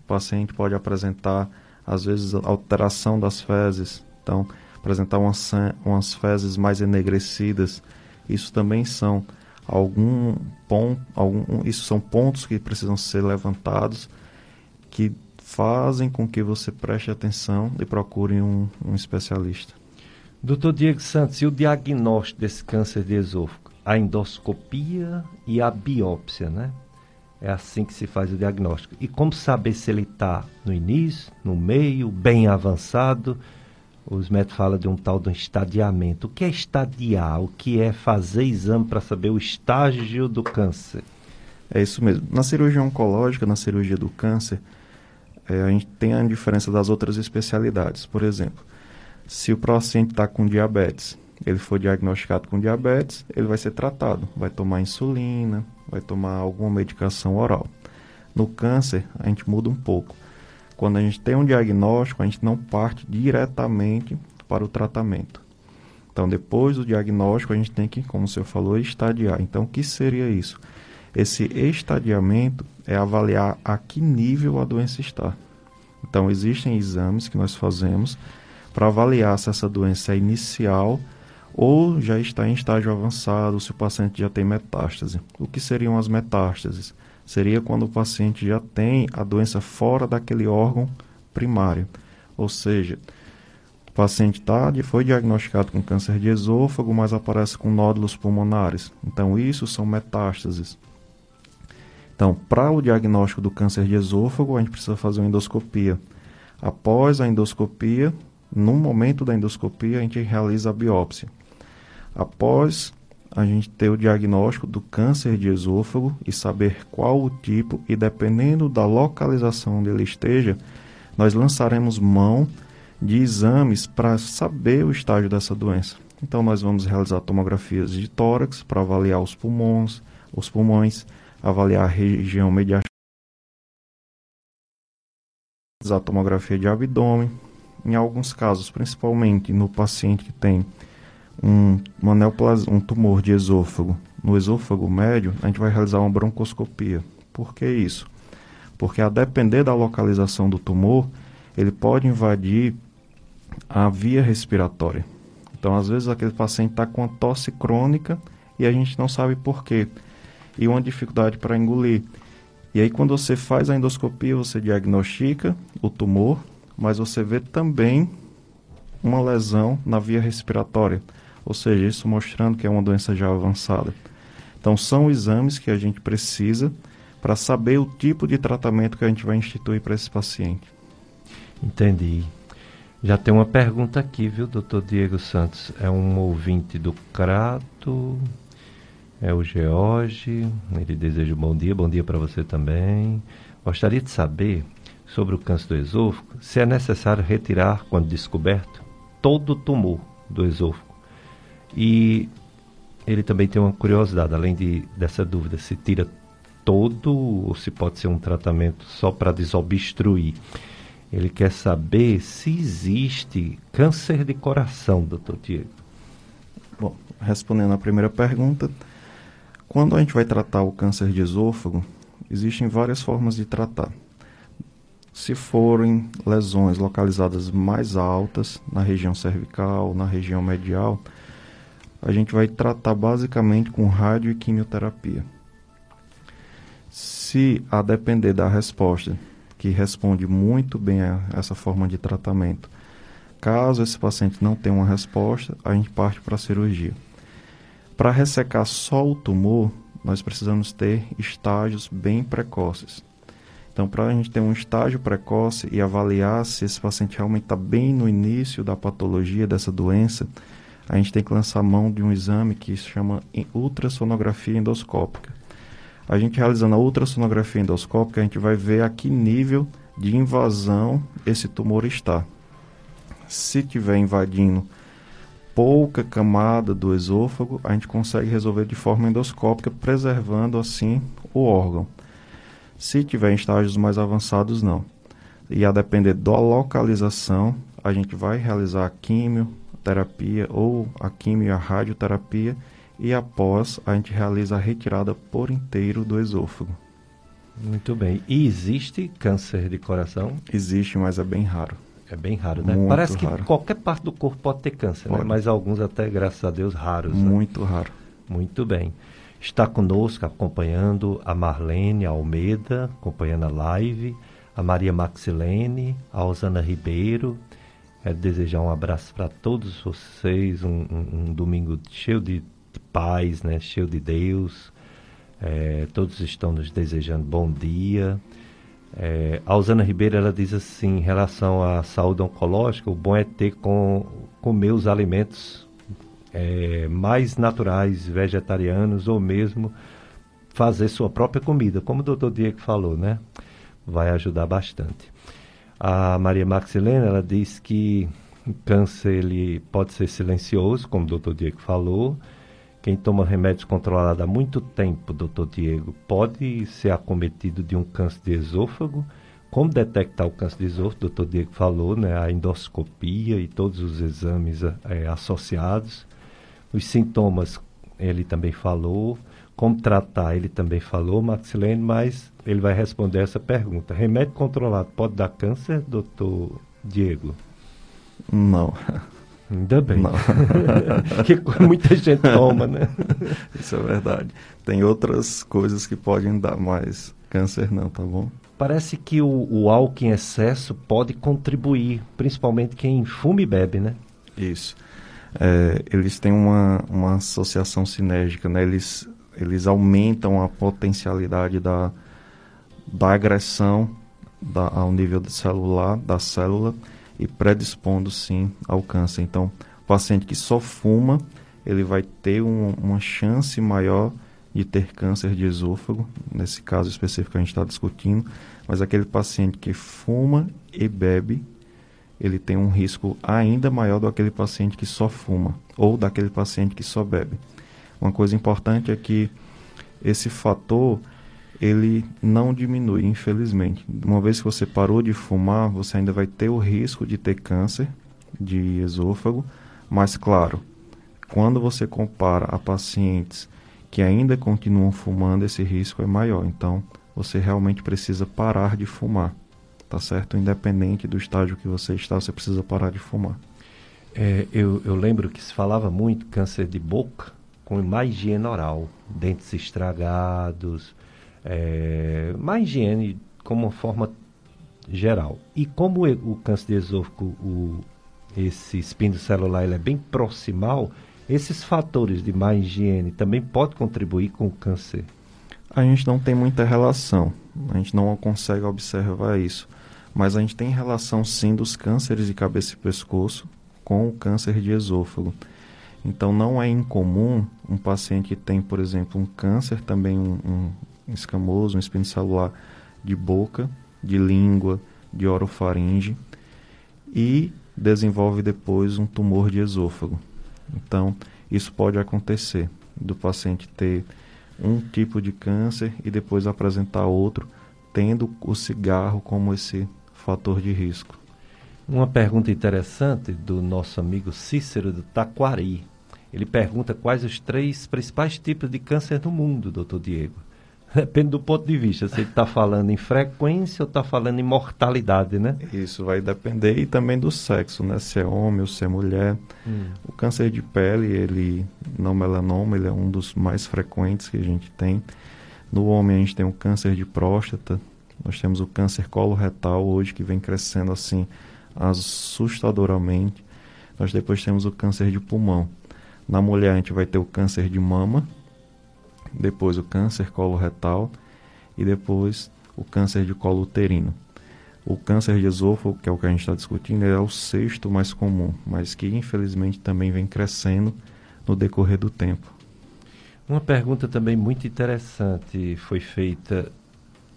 [SPEAKER 2] o paciente pode apresentar às vezes alteração das fezes, então apresentar umas, umas fezes mais enegrecidas, isso também são algum ponto, algum, isso são pontos que precisam ser levantados que fazem com que você preste atenção e procure um, um especialista.
[SPEAKER 1] Doutor Diego Santos, e o diagnóstico desse câncer de esôfago? A endoscopia e a biópsia, né? É assim que se faz o diagnóstico. E como saber se ele está no início, no meio, bem avançado? Os médicos falam de um tal de um estadiamento. O que é estadiar? O que é fazer exame para saber o estágio do câncer?
[SPEAKER 2] É isso mesmo. Na cirurgia oncológica, na cirurgia do câncer, é, a gente tem a diferença das outras especialidades. Por exemplo, se o paciente está com diabetes, ele for diagnosticado com diabetes, ele vai ser tratado, vai tomar insulina, vai tomar alguma medicação oral. No câncer, a gente muda um pouco. Quando a gente tem um diagnóstico, a gente não parte diretamente para o tratamento. Então, depois do diagnóstico, a gente tem que, como o senhor falou, estadiar. Então, o que seria isso? Esse estadiamento é avaliar a que nível a doença está. Então, existem exames que nós fazemos para avaliar se essa doença é inicial ou já está em estágio avançado, se o paciente já tem metástase. O que seriam as metástases? Seria quando o paciente já tem a doença fora daquele órgão primário. Ou seja, o paciente tá, foi diagnosticado com câncer de esôfago, mas aparece com nódulos pulmonares. Então, isso são metástases. Então, para o diagnóstico do câncer de esôfago, a gente precisa fazer uma endoscopia. Após a endoscopia, no momento da endoscopia, a gente realiza a biópsia. Após a gente ter o diagnóstico do câncer de esôfago e saber qual o tipo, e dependendo da localização onde ele esteja, nós lançaremos mão de exames para saber o estágio dessa doença. Então nós vamos realizar tomografias de tórax para avaliar os pulmões, os pulmões, avaliar a região mediastinal, a tomografia de abdômen. Em alguns casos, principalmente no paciente que tem um, uma um tumor de esôfago no esôfago médio, a gente vai realizar uma broncoscopia. Por que isso? Porque a depender da localização do tumor, ele pode invadir a via respiratória. Então, às vezes, aquele paciente está com tosse crônica e a gente não sabe por quê. E uma dificuldade para engolir. E aí, quando você faz a endoscopia, você diagnostica o tumor, mas você vê também uma lesão na via respiratória. Ou seja, isso mostrando que é uma doença já avançada. Então, são exames que a gente precisa para saber o tipo de tratamento que a gente vai instituir para esse paciente.
[SPEAKER 1] Entendi. Já tem uma pergunta aqui, viu, doutor Diego Santos? É um ouvinte do Crato, é o George, ele deseja um bom dia, bom dia para você também. Gostaria de saber sobre o câncer do esôfago, se é necessário retirar, quando descoberto, todo o tumor do esôfago. E ele também tem uma curiosidade, além de, dessa dúvida, se tira todo ou se pode ser um tratamento só para desobstruir. Ele quer saber se existe câncer de coração, doutor Diego.
[SPEAKER 2] Bom, respondendo à primeira pergunta, quando a gente vai tratar o câncer de esôfago, existem várias formas de tratar. Se forem lesões localizadas mais altas, na região cervical, na região medial, a gente vai tratar basicamente com rádio e quimioterapia. Se a depender da resposta que responde muito bem a essa forma de tratamento. Caso esse paciente não tenha uma resposta, a gente parte para a cirurgia. Para ressecar só o tumor, nós precisamos ter estágios bem precoces. Então, para a gente ter um estágio precoce e avaliar se esse paciente realmente está bem no início da patologia dessa doença, a gente tem que lançar mão de um exame que se chama ultrassonografia endoscópica a gente realizando a ultrassonografia endoscópica, a gente vai ver a que nível de invasão esse tumor está. Se tiver invadindo pouca camada do esôfago, a gente consegue resolver de forma endoscópica, preservando assim o órgão. Se tiver em estágios mais avançados, não. E a depender da localização, a gente vai realizar a quimioterapia ou a quimio e a radioterapia e após a gente realiza a retirada por inteiro do esôfago.
[SPEAKER 1] Muito bem. E existe câncer de coração?
[SPEAKER 2] Existe, mas é bem raro.
[SPEAKER 1] É bem raro, né?
[SPEAKER 2] Muito
[SPEAKER 1] Parece
[SPEAKER 2] raro.
[SPEAKER 1] que qualquer parte do corpo pode ter câncer, né? pode. né? mas alguns até, graças a Deus, raros.
[SPEAKER 2] Né? Muito
[SPEAKER 1] né?
[SPEAKER 2] raro.
[SPEAKER 1] Muito bem. Está conosco acompanhando a Marlene Almeida, acompanhando a live, a Maria Maxilene, a Osana Ribeiro. Quero desejar um abraço para todos vocês, um, um, um domingo cheio de paz, né? cheio de Deus. É, todos estão nos desejando bom dia. É, a Usana Ribeiro ela diz assim, em relação à saúde oncológica, o bom é ter com comer os alimentos é, mais naturais, vegetarianos ou mesmo fazer sua própria comida, como o doutor Diego falou, né? Vai ajudar bastante. A Maria Maxilena, ela diz que o câncer ele pode ser silencioso, como o doutor Diego falou, quem toma remédios controlados há muito tempo, doutor Diego, pode ser acometido de um câncer de esôfago. Como detectar o câncer de esôfago? Doutor Diego falou, né? A endoscopia e todos os exames é, associados. Os sintomas, ele também falou. Como tratar, ele também falou, Maxilene, mas ele vai responder essa pergunta. Remédio controlado pode dar câncer, doutor Diego?
[SPEAKER 2] Não.
[SPEAKER 1] Ainda bem. que muita gente toma, né?
[SPEAKER 2] Isso é verdade. Tem outras coisas que podem dar, mas câncer não, tá bom?
[SPEAKER 1] Parece que o, o álcool em excesso pode contribuir, principalmente quem fuma e bebe, né?
[SPEAKER 2] Isso. É, eles têm uma, uma associação sinérgica, né? Eles, eles aumentam a potencialidade da, da agressão da, ao nível celular, da célula, e predispondo sim ao câncer. Então, o paciente que só fuma, ele vai ter um, uma chance maior de ter câncer de esôfago, nesse caso específico que a gente está discutindo, mas aquele paciente que fuma e bebe, ele tem um risco ainda maior do que aquele paciente que só fuma ou daquele paciente que só bebe. Uma coisa importante é que esse fator ele não diminui, infelizmente. Uma vez que você parou de fumar, você ainda vai ter o risco de ter câncer de esôfago, mas claro, quando você compara a pacientes que ainda continuam fumando, esse risco é maior. Então, você realmente precisa parar de fumar, tá certo? Independente do estágio que você está, você precisa parar de fumar.
[SPEAKER 1] É, eu, eu lembro que se falava muito câncer de boca com má higiene oral, dentes estragados, é, má higiene como uma forma geral. E como o câncer de esôfago, o, esse espino celular ele é bem proximal, esses fatores de má higiene também podem contribuir com o câncer?
[SPEAKER 2] A gente não tem muita relação, a gente não consegue observar isso, mas a gente tem relação sim dos cânceres de cabeça e pescoço com o câncer de esôfago. Então não é incomum um paciente que tem, por exemplo, um câncer, também um, um escamoso, um espino celular de boca, de língua, de orofaringe e desenvolve depois um tumor de esôfago. Então, isso pode acontecer do paciente ter um tipo de câncer e depois apresentar outro, tendo o cigarro como esse fator de risco.
[SPEAKER 1] Uma pergunta interessante do nosso amigo Cícero do Taquari. Ele pergunta quais os três principais tipos de câncer no mundo, doutor Diego. Depende do ponto de vista, se ele está falando em frequência ou está falando em mortalidade, né?
[SPEAKER 2] Isso vai depender e também do sexo, né? Se é homem ou se é mulher. Hum. O câncer de pele, ele não melanoma, ele é um dos mais frequentes que a gente tem. No homem a gente tem o câncer de próstata, nós temos o câncer coloretal hoje que vem crescendo assim assustadoramente. Nós depois temos o câncer de pulmão. Na mulher a gente vai ter o câncer de mama, depois o câncer coloretal e depois o câncer de colo uterino. O câncer de esôfago, que é o que a gente está discutindo, é o sexto mais comum, mas que infelizmente também vem crescendo no decorrer do tempo.
[SPEAKER 1] Uma pergunta também muito interessante foi feita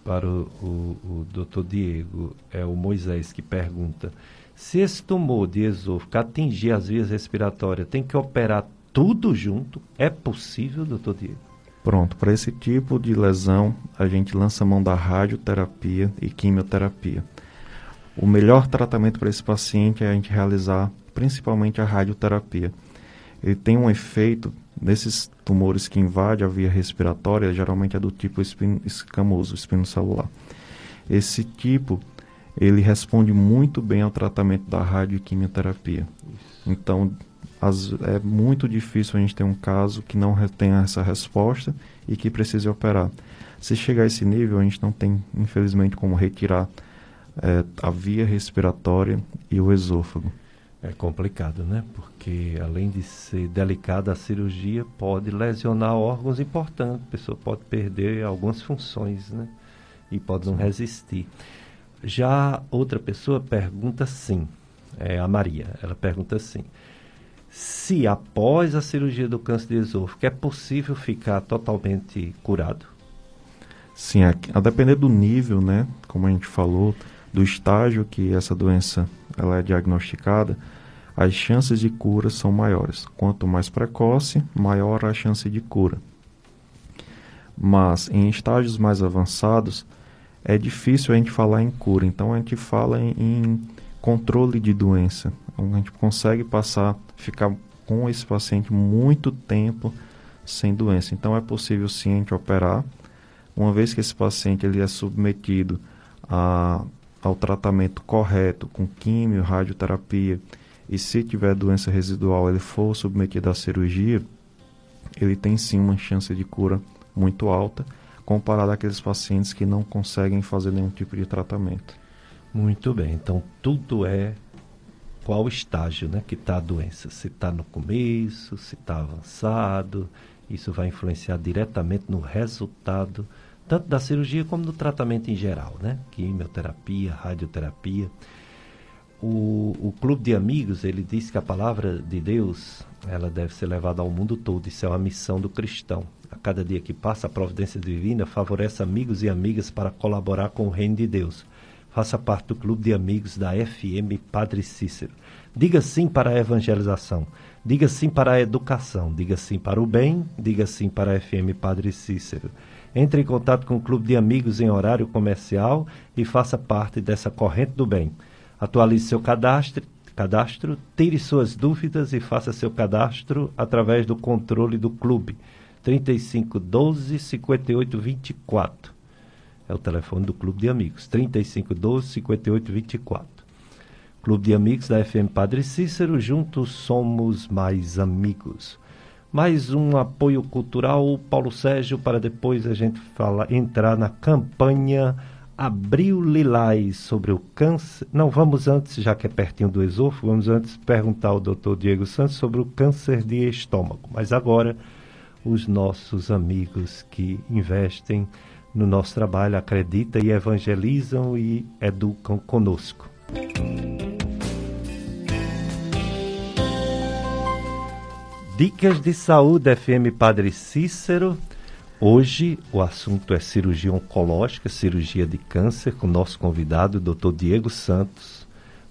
[SPEAKER 1] para o, o, o doutor Diego, é o Moisés que pergunta: se esse tumor de esôfago atingir as vias respiratórias, tem que operar tudo junto? É possível, doutor Diego?
[SPEAKER 2] Pronto, para esse tipo de lesão, a gente lança mão da radioterapia e quimioterapia. O melhor tratamento para esse paciente é a gente realizar principalmente a radioterapia. Ele tem um efeito nesses tumores que invadem a via respiratória, geralmente é do tipo espino, escamoso, espino celular. Esse tipo, ele responde muito bem ao tratamento da radioquimioterapia. Então, as, é muito difícil a gente ter um caso que não tenha essa resposta e que precise operar. Se chegar a esse nível, a gente não tem, infelizmente, como retirar é, a via respiratória e o esôfago.
[SPEAKER 1] É complicado, né? Porque além de ser delicada, a cirurgia pode lesionar órgãos importantes. A pessoa pode perder algumas funções, né? E pode não resistir. Já outra pessoa pergunta sim, é a Maria. Ela pergunta assim: se após a cirurgia do câncer de esôfago é possível ficar totalmente curado?
[SPEAKER 2] Sim, a, a depender do nível, né, como a gente falou, do estágio que essa doença ela é diagnosticada, as chances de cura são maiores. Quanto mais precoce, maior a chance de cura. Mas em estágios mais avançados, é difícil a gente falar em cura. Então a gente fala em, em controle de doença. Então, a gente consegue passar, ficar com esse paciente muito tempo sem doença. Então é possível sim a gente operar, uma vez que esse paciente ele é submetido a, ao tratamento correto com químio, radioterapia e se tiver doença residual ele for submetido à cirurgia, ele tem sim uma chance de cura muito alta comparado àqueles pacientes que não conseguem fazer nenhum tipo de tratamento.
[SPEAKER 1] Muito bem, então tudo é qual estágio né, que está a doença. Se está no começo, se está avançado, isso vai influenciar diretamente no resultado, tanto da cirurgia como do tratamento em geral, né? Quimioterapia, radioterapia. O, o Clube de Amigos, ele diz que a palavra de Deus, ela deve ser levada ao mundo todo. Isso é uma missão do cristão. A cada dia que passa, a providência divina favorece amigos e amigas para colaborar com o reino de Deus. Faça parte do clube de amigos da FM Padre Cícero. Diga sim para a evangelização. Diga sim para a educação. Diga sim para o bem. Diga sim para a FM Padre Cícero. Entre em contato com o clube de amigos em horário comercial e faça parte dessa corrente do bem. Atualize seu cadastro, cadastro, tire suas dúvidas e faça seu cadastro através do controle do clube. 3512 5824. É o telefone do Clube de Amigos. 3512 5824. Clube de Amigos da FM Padre Cícero, juntos somos mais amigos. Mais um apoio cultural, Paulo Sérgio, para depois a gente falar, entrar na campanha Abril Lilás sobre o câncer. Não, vamos antes, já que é pertinho do esôfago, vamos antes perguntar ao doutor Diego Santos sobre o câncer de estômago. Mas agora, os nossos amigos que investem no nosso trabalho, acreditam e evangelizam e educam conosco. Dicas de Saúde FM Padre Cícero Hoje o assunto é cirurgia oncológica, cirurgia de câncer, com o nosso convidado, o Dr. Diego Santos,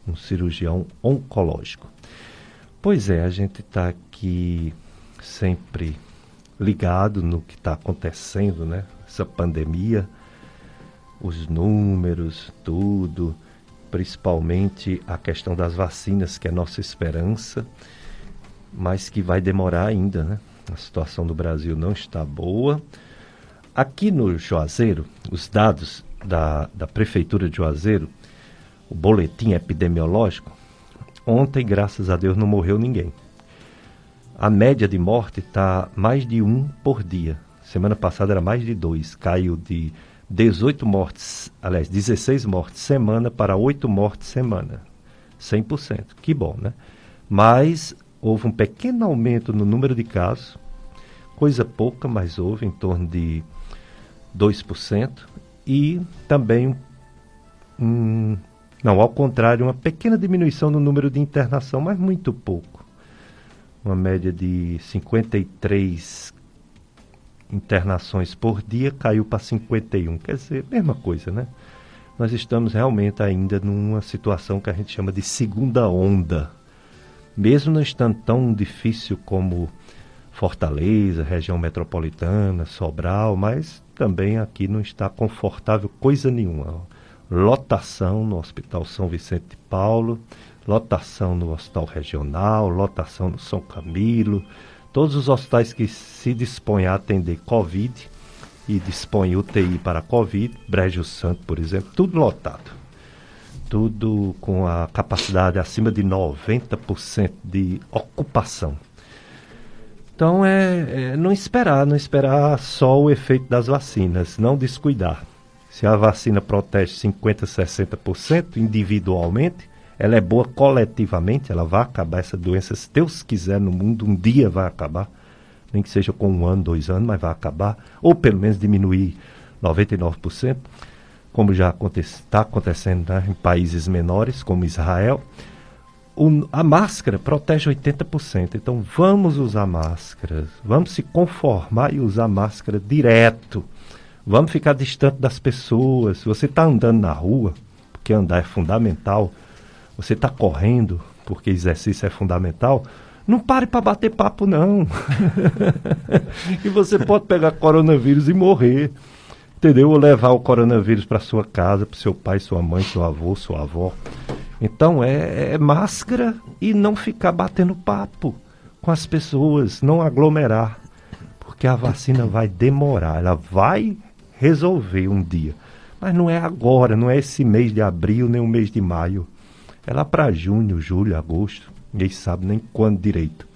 [SPEAKER 1] um cirurgião oncológico. Pois é, a gente está aqui sempre ligado no que está acontecendo, né? Essa pandemia, os números, tudo, principalmente a questão das vacinas, que é a nossa esperança, mas que vai demorar ainda, né? A situação do Brasil não está boa. Aqui no Juazeiro, os dados da, da Prefeitura de Juazeiro, o boletim epidemiológico, ontem, graças a Deus, não morreu ninguém. A média de morte está mais de um por dia. Semana passada era mais de dois. Caiu de 18 mortes, aliás, 16 mortes semana para 8 mortes semana. 100%. Que bom, né? Mas houve um pequeno aumento no número de casos, coisa pouca, mas houve em torno de 2%, e também um, não, ao contrário, uma pequena diminuição no número de internação, mas muito pouco. Uma média de 53 internações por dia caiu para 51, quer dizer, mesma coisa, né? Nós estamos realmente ainda numa situação que a gente chama de segunda onda mesmo não estando tão difícil como Fortaleza, região metropolitana, Sobral, mas também aqui não está confortável coisa nenhuma. Lotação no Hospital São Vicente de Paulo, lotação no Hospital Regional, lotação no São Camilo, todos os hospitais que se dispõem a atender Covid e dispõem UTI para Covid, Brejo Santo, por exemplo, tudo lotado tudo com a capacidade acima de 90% de ocupação. Então é, é, não esperar, não esperar só o efeito das vacinas, não descuidar. Se a vacina protege 50%, 60% individualmente, ela é boa coletivamente, ela vai acabar essa doença, se Deus quiser, no mundo, um dia vai acabar. Nem que seja com um ano, dois anos, mas vai acabar. Ou pelo menos diminuir 99% como já está aconte acontecendo né, em países menores, como Israel, o, a máscara protege 80%. Então vamos usar máscaras, vamos se conformar e usar máscara direto. Vamos ficar distante das pessoas. Se você está andando na rua, porque andar é fundamental, você está correndo, porque exercício é fundamental, não pare para bater papo, não. e você pode pegar coronavírus e morrer entendeu? Ou levar o coronavírus para sua casa, para seu pai, sua mãe, seu avô, sua avó. Então é, é, máscara e não ficar batendo papo com as pessoas, não aglomerar, porque a vacina vai demorar, ela vai resolver um dia, mas não é agora, não é esse mês de abril nem o mês de maio, é lá para junho, julho, agosto, ninguém sabe nem quando direito.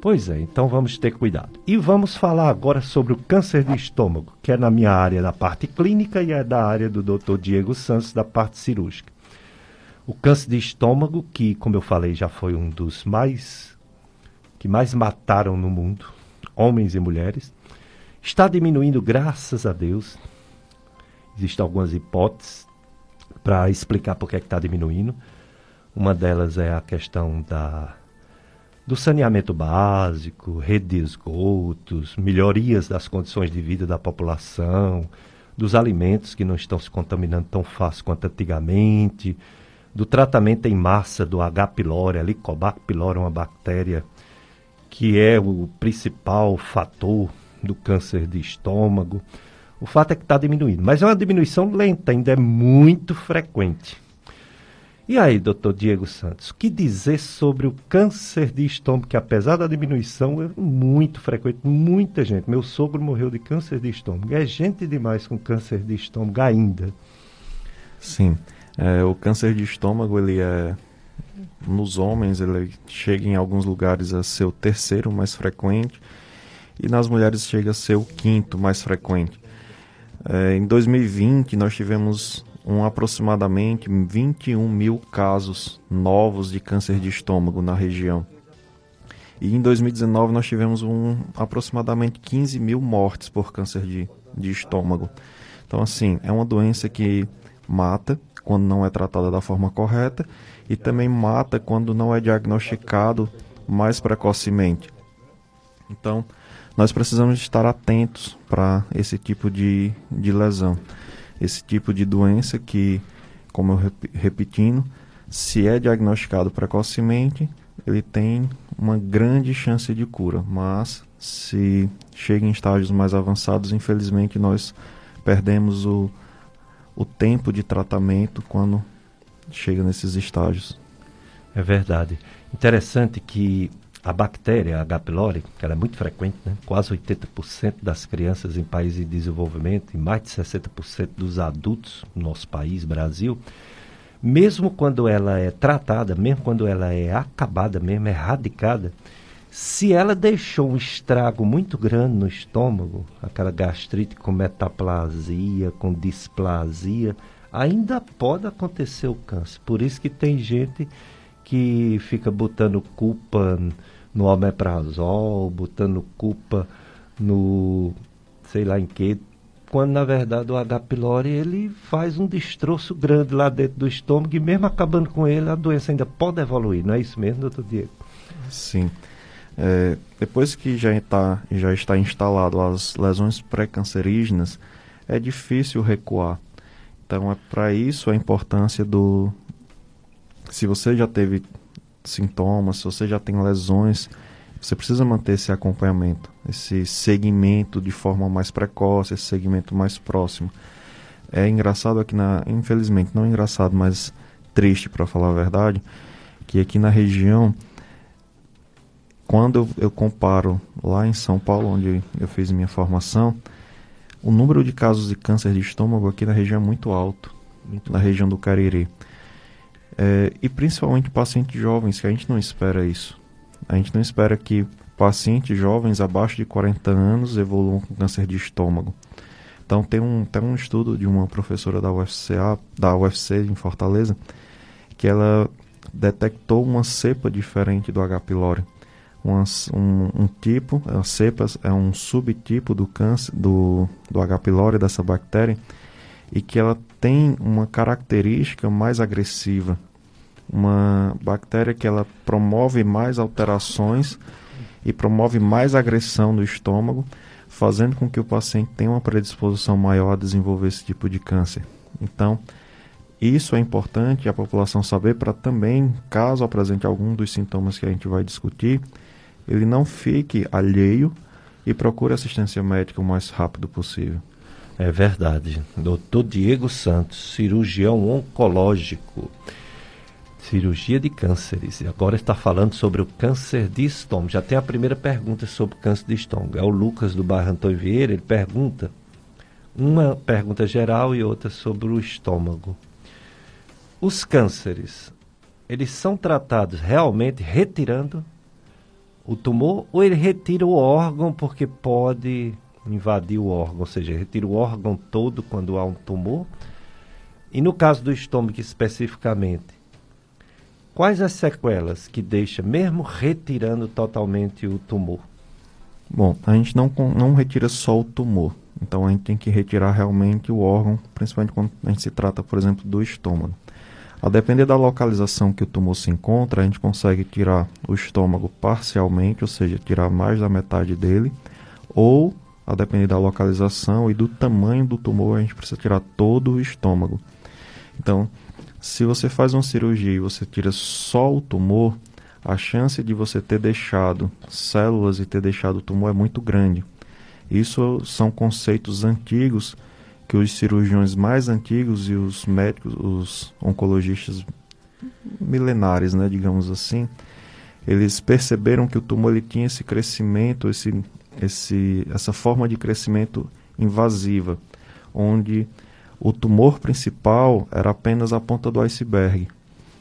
[SPEAKER 1] Pois é, então vamos ter cuidado. E vamos falar agora sobre o câncer de estômago, que é na minha área da parte clínica e é da área do Dr. Diego Santos da parte cirúrgica. O câncer de estômago, que como eu falei, já foi um dos mais que mais mataram no mundo, homens e mulheres, está diminuindo graças a Deus. Existem algumas hipóteses para explicar por que é está diminuindo. Uma delas é a questão da do saneamento básico, rede de esgotos, melhorias das condições de vida da população, dos alimentos que não estão se contaminando tão fácil quanto antigamente, do tratamento em massa do H. pylori, a Helicobacter pylori, uma bactéria que é o principal fator do câncer de estômago. O fato é que está diminuindo, mas é uma diminuição lenta, ainda é muito frequente. E aí, doutor Diego Santos, o que dizer sobre o câncer de estômago, que apesar da diminuição é muito frequente, muita gente. Meu sogro morreu de câncer de estômago. É gente demais com câncer de estômago ainda.
[SPEAKER 2] Sim, é, o câncer de estômago, ele é, nos homens, ele chega em alguns lugares a ser o terceiro mais frequente, e nas mulheres chega a ser o quinto mais frequente. É, em 2020, nós tivemos um aproximadamente 21 mil casos novos de câncer de estômago na região. E em 2019 nós tivemos um, aproximadamente 15 mil mortes por câncer de, de estômago. Então, assim, é uma doença que mata quando não é tratada da forma correta e também mata quando não é diagnosticado mais precocemente. Então, nós precisamos estar atentos para esse tipo de, de lesão esse tipo de doença que, como eu rep repetindo, se é diagnosticado precocemente, ele tem uma grande chance de cura, mas se chega em estágios mais avançados, infelizmente nós perdemos o, o tempo de tratamento quando chega nesses estágios.
[SPEAKER 1] É verdade. Interessante que a bactéria, H. pylori, que ela é muito frequente, né? quase 80% das crianças em países em desenvolvimento e mais de 60% dos adultos no nosso país, Brasil, mesmo quando ela é tratada, mesmo quando ela é acabada, mesmo erradicada, se ela deixou um estrago muito grande no estômago, aquela gastrite com metaplasia, com displasia, ainda pode acontecer o câncer. Por isso que tem gente que fica botando culpa no omeprazol, botando culpa no sei lá em que, quando na verdade o H. pylori ele faz um destroço grande lá dentro do estômago e mesmo acabando com ele, a doença ainda pode evoluir, não é isso mesmo, doutor Diego?
[SPEAKER 2] Sim. É, depois que já está, já está instalado as lesões pré-cancerígenas, é difícil recuar. Então é para isso a importância do. Se você já teve sintomas, se você já tem lesões, você precisa manter esse acompanhamento, esse segmento de forma mais precoce, esse segmento mais próximo. É engraçado aqui na, infelizmente, não engraçado, mas triste para falar a verdade, que aqui na região, quando eu, eu comparo lá em São Paulo, onde eu fiz minha formação, o número de casos de câncer de estômago aqui na região é muito alto, muito na região do Cariri. É, e principalmente pacientes jovens, que a gente não espera isso. A gente não espera que pacientes jovens abaixo de 40 anos evoluam com câncer de estômago. Então tem um, tem um estudo de uma professora da UFCA, da UFC em Fortaleza, que ela detectou uma cepa diferente do H. pylori. um, um, tipo, a cepa é um subtipo do câncer do, do H. pylori, dessa bactéria, e que ela tem uma característica mais agressiva uma bactéria que ela promove mais alterações e promove mais agressão no estômago, fazendo com que o paciente tenha uma predisposição maior a desenvolver esse tipo de câncer. Então, isso é importante a população saber para também, caso apresente algum dos sintomas que a gente vai discutir, ele não fique alheio e procure assistência médica o mais rápido possível.
[SPEAKER 1] É verdade. Doutor Diego Santos, cirurgião oncológico cirurgia de cânceres. E agora está falando sobre o câncer de estômago. Já tem a primeira pergunta sobre câncer de estômago. É o Lucas do bairro Antônio Vieira. Ele pergunta uma pergunta geral e outra sobre o estômago. Os cânceres, eles são tratados realmente retirando o tumor ou ele retira o órgão porque pode invadir o órgão, ou seja, retira o órgão todo quando há um tumor? E no caso do estômago especificamente, Quais as sequelas que deixa, mesmo retirando totalmente o tumor?
[SPEAKER 2] Bom, a gente não, não retira só o tumor. Então a gente tem que retirar realmente o órgão, principalmente quando a gente se trata, por exemplo, do estômago. A depender da localização que o tumor se encontra, a gente consegue tirar o estômago parcialmente, ou seja, tirar mais da metade dele, ou, a depender da localização e do tamanho do tumor, a gente precisa tirar todo o estômago. Então, se você faz uma cirurgia e você tira só o tumor, a chance de você ter deixado células e ter deixado o tumor é muito grande. Isso são conceitos antigos que os cirurgiões mais antigos e os médicos, os oncologistas milenares, né, digamos assim, eles perceberam que o tumor ele tinha esse crescimento, esse, esse, essa forma de crescimento invasiva, onde o tumor principal era apenas a ponta do iceberg.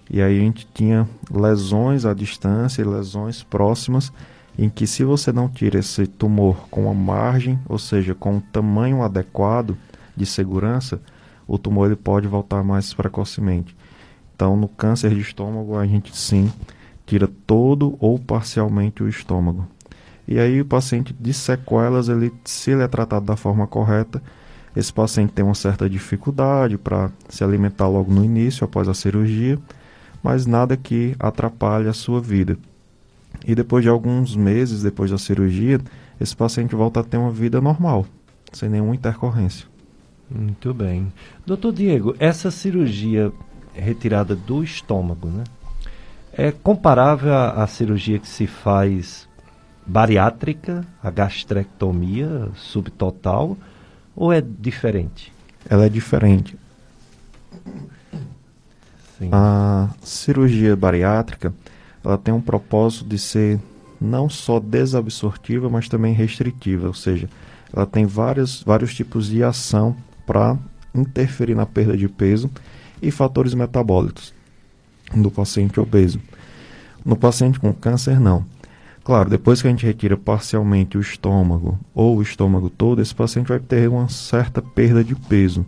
[SPEAKER 2] E aí a gente tinha lesões à distância e lesões próximas, em que se você não tira esse tumor com a margem, ou seja, com o tamanho adequado, de segurança, o tumor ele pode voltar mais precocemente. Então, no câncer de estômago, a gente sim tira todo ou parcialmente o estômago. E aí, o paciente de sequelas, ele, se ele é tratado da forma correta, esse paciente tem uma certa dificuldade para se alimentar logo no início, após a cirurgia, mas nada que atrapalhe a sua vida. E depois de alguns meses depois da cirurgia, esse paciente volta a ter uma vida normal, sem nenhuma intercorrência.
[SPEAKER 1] Muito bem. Doutor Diego, essa cirurgia retirada do estômago, né? É comparável à, à cirurgia que se faz bariátrica, a gastrectomia subtotal, ou é diferente?
[SPEAKER 2] Ela é diferente. Sim. A cirurgia bariátrica, ela tem um propósito de ser não só desabsortiva, mas também restritiva, ou seja, ela tem vários, vários tipos de ação para interferir na perda de peso e fatores metabólicos do paciente obeso. No paciente com câncer, não. Claro, depois que a gente retira parcialmente o estômago ou o estômago todo, esse paciente vai ter uma certa perda de peso.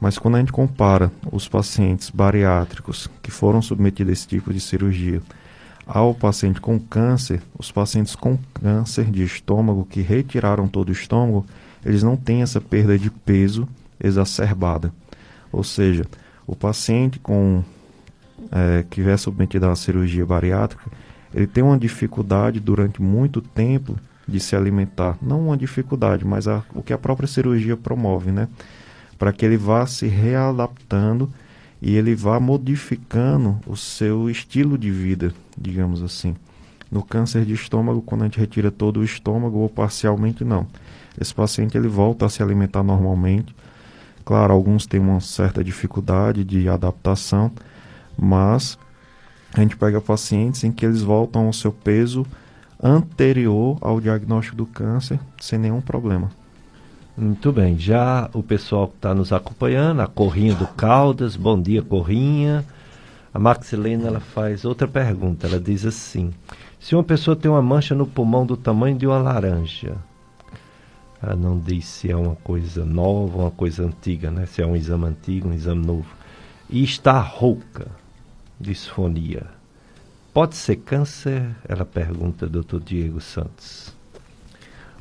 [SPEAKER 2] Mas quando a gente compara os pacientes bariátricos que foram submetidos a esse tipo de cirurgia ao paciente com câncer, os pacientes com câncer de estômago que retiraram todo o estômago, eles não têm essa perda de peso exacerbada. Ou seja, o paciente com é, que é submetido a uma cirurgia bariátrica, ele tem uma dificuldade durante muito tempo de se alimentar. Não uma dificuldade, mas a, o que a própria cirurgia promove, né? Para que ele vá se readaptando e ele vá modificando o seu estilo de vida, digamos assim. No câncer de estômago, quando a gente retira todo o estômago ou parcialmente, não. Esse paciente ele volta a se alimentar normalmente, Claro, alguns têm uma certa dificuldade de adaptação, mas a gente pega pacientes em que eles voltam ao seu peso anterior ao diagnóstico do câncer sem nenhum problema.
[SPEAKER 1] Muito bem, já o pessoal que está nos acompanhando, a Corrinha do Caldas, bom dia Corrinha. A Maxilena ela faz outra pergunta, ela diz assim: se uma pessoa tem uma mancha no pulmão do tamanho de uma laranja, ela não diz se é uma coisa nova, uma coisa antiga, né? Se é um exame antigo, um exame novo. E está rouca, disfonia. Pode ser câncer? Ela pergunta, doutor Diego Santos.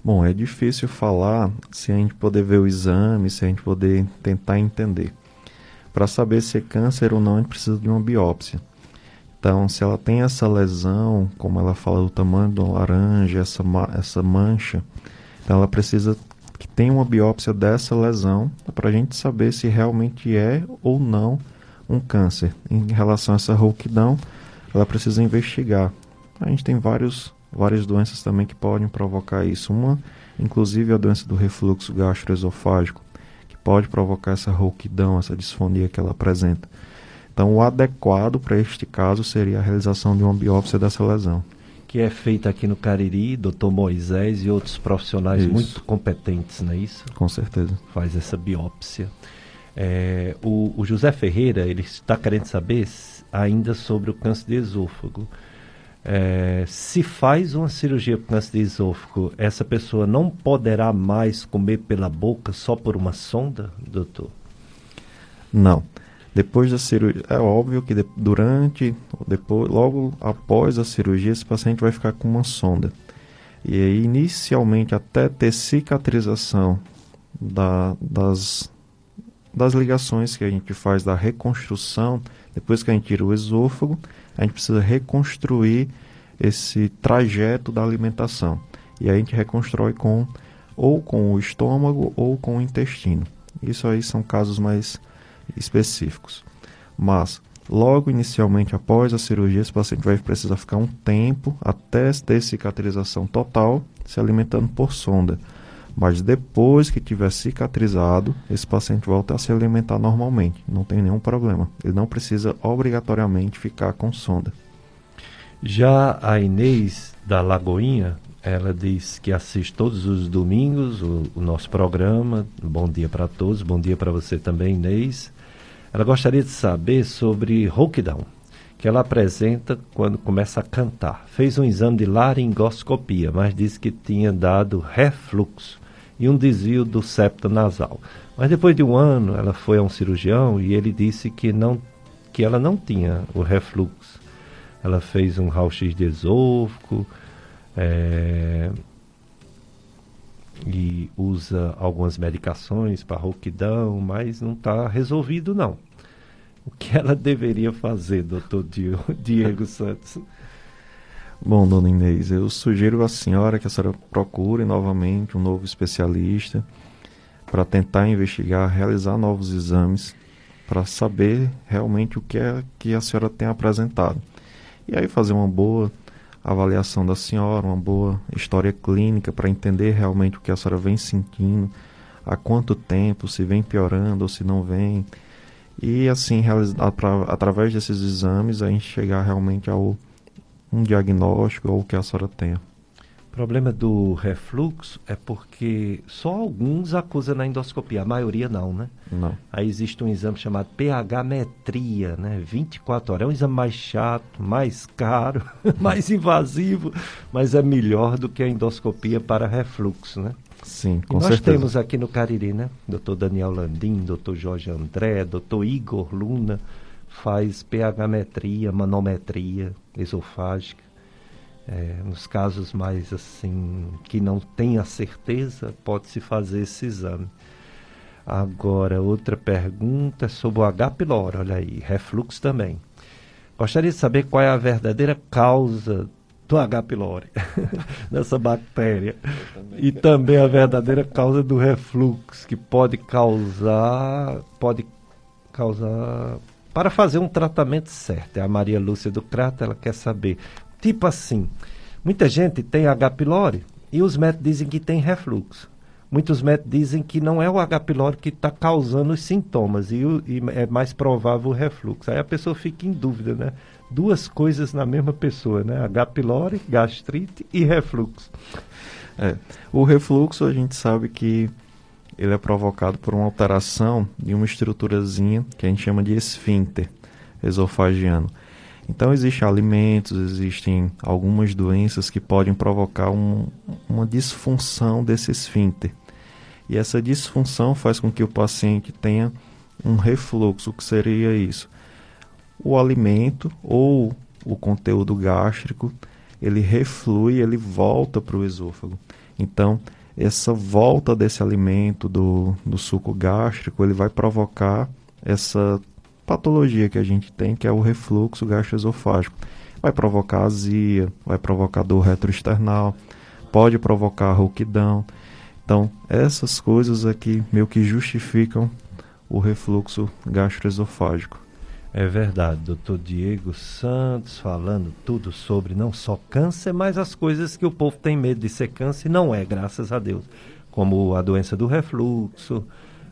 [SPEAKER 2] Bom, é difícil falar se a gente poder ver o exame, se a gente poder tentar entender. Para saber se é câncer ou não, a gente precisa de uma biópsia. Então, se ela tem essa lesão, como ela fala do tamanho uma laranja, essa, essa mancha, então ela precisa que tenha uma biópsia dessa lesão para a gente saber se realmente é ou não um câncer. Em relação a essa rouquidão, ela precisa investigar. A gente tem vários, várias doenças também que podem provocar isso. Uma, inclusive, a doença do refluxo gastroesofágico, que pode provocar essa rouquidão, essa disfonia que ela apresenta. Então, o adequado para este caso seria a realização de uma biópsia dessa lesão
[SPEAKER 1] que é feita aqui no Cariri, doutor Moisés e outros profissionais isso. muito competentes, não é isso?
[SPEAKER 2] Com certeza.
[SPEAKER 1] Faz essa biópsia. É, o, o, José Ferreira, ele está querendo saber ainda sobre o câncer de esôfago. É, se faz uma cirurgia para câncer de esôfago, essa pessoa não poderá mais comer pela boca só por uma sonda, doutor?
[SPEAKER 2] Não. Depois da cirurgia, é óbvio que de, durante, depois, logo após a cirurgia, esse paciente vai ficar com uma sonda. E aí, inicialmente, até ter cicatrização da, das, das ligações que a gente faz da reconstrução, Depois que a gente tira o esôfago, a gente precisa reconstruir esse trajeto da alimentação. E a gente reconstrói com ou com o estômago ou com o intestino. Isso aí são casos mais específicos. Mas logo inicialmente após a cirurgia, esse paciente vai precisar ficar um tempo até ter cicatrização total, se alimentando por sonda. Mas depois que tiver cicatrizado, esse paciente volta a se alimentar normalmente, não tem nenhum problema. Ele não precisa obrigatoriamente ficar com sonda.
[SPEAKER 1] Já a Inês da Lagoinha, ela diz que assiste todos os domingos o, o nosso programa. Bom dia para todos, bom dia para você também, Inês. Ela gostaria de saber sobre rouquidão, que ela apresenta quando começa a cantar. Fez um exame de laringoscopia, mas disse que tinha dado refluxo e um desvio do septo nasal. Mas depois de um ano, ela foi a um cirurgião e ele disse que não que ela não tinha o refluxo. Ela fez um raio-x de esôfago é, e usa algumas medicações para rouquidão, mas não está resolvido não. O que ela deveria fazer, doutor Diego Santos?
[SPEAKER 2] Bom, dona Inês, eu sugiro à senhora que a senhora procure novamente um novo especialista para tentar investigar, realizar novos exames, para saber realmente o que é que a senhora tem apresentado. E aí fazer uma boa avaliação da senhora, uma boa história clínica para entender realmente o que a senhora vem sentindo, há quanto tempo, se vem piorando ou se não vem. E assim, através desses exames, a gente chegar realmente ao um diagnóstico ou o que a senhora tenha.
[SPEAKER 1] O problema do refluxo é porque só alguns acusam na endoscopia, a maioria não, né?
[SPEAKER 2] Não.
[SPEAKER 1] Aí existe um exame chamado pH-metria, né? 24 horas. É um exame mais chato, mais caro, mais invasivo, mas é melhor do que a endoscopia para refluxo, né?
[SPEAKER 2] Sim, com
[SPEAKER 1] e nós
[SPEAKER 2] certeza.
[SPEAKER 1] temos aqui no Cariri, né? Doutor Daniel Landim, doutor Jorge André, doutor Igor Luna, faz pH-metria, manometria esofágica. É, nos casos mais assim, que não tem a certeza, pode-se fazer esse exame. Agora, outra pergunta sobre o H. pylori, olha aí, refluxo também. Gostaria de saber qual é a verdadeira causa do H. pylori, dessa bactéria. E também a verdadeira causa do refluxo, que pode causar, pode causar para fazer um tratamento certo. É a Maria Lúcia do Crato, ela quer saber. Tipo assim, muita gente tem H. pylori e os médicos dizem que tem refluxo. Muitos médicos dizem que não é o H. pylori que está causando os sintomas e, e, é mais provável o refluxo. Aí a pessoa fica em dúvida, né? Duas coisas na mesma pessoa, né? H. pylori, gastrite e refluxo.
[SPEAKER 2] É, o refluxo a gente sabe que ele é provocado por uma alteração de uma estruturazinha que a gente chama de esfíncter esofagiano. Então existem alimentos, existem algumas doenças que podem provocar um, uma disfunção desse esfíncter. E essa disfunção faz com que o paciente tenha um refluxo. O que seria isso? O alimento ou o conteúdo gástrico, ele reflui, ele volta para o esôfago. Então, essa volta desse alimento do, do suco gástrico, ele vai provocar essa patologia que a gente tem, que é o refluxo gastroesofágico. Vai provocar azia, vai provocar dor retroesternal, pode provocar rouquidão. Então, essas coisas aqui meio que justificam o refluxo gastroesofágico.
[SPEAKER 1] É verdade, doutor Diego Santos falando tudo sobre não só câncer, mas as coisas que o povo tem medo de ser câncer e não é, graças a Deus. Como a doença do refluxo,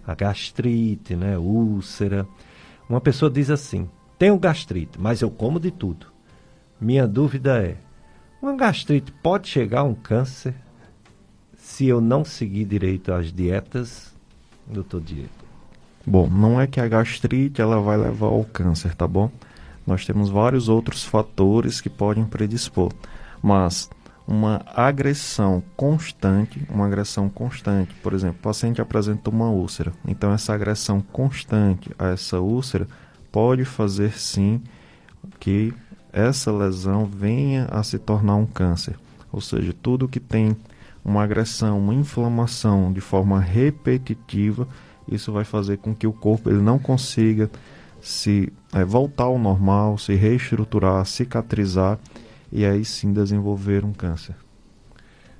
[SPEAKER 1] a gastrite, né, úlcera. Uma pessoa diz assim: tenho gastrite, mas eu como de tudo. Minha dúvida é: uma gastrite pode chegar a um câncer se eu não seguir direito as dietas, doutor Diego?
[SPEAKER 2] Bom, não é que a gastrite ela vai levar ao câncer, tá bom? Nós temos vários outros fatores que podem predispor, mas uma agressão constante, uma agressão constante, por exemplo, o paciente apresenta uma úlcera, então essa agressão constante a essa úlcera pode fazer sim que essa lesão venha a se tornar um câncer. Ou seja, tudo que tem uma agressão, uma inflamação de forma repetitiva isso vai fazer com que o corpo ele não consiga se é, voltar ao normal, se reestruturar, cicatrizar e aí sim desenvolver um câncer.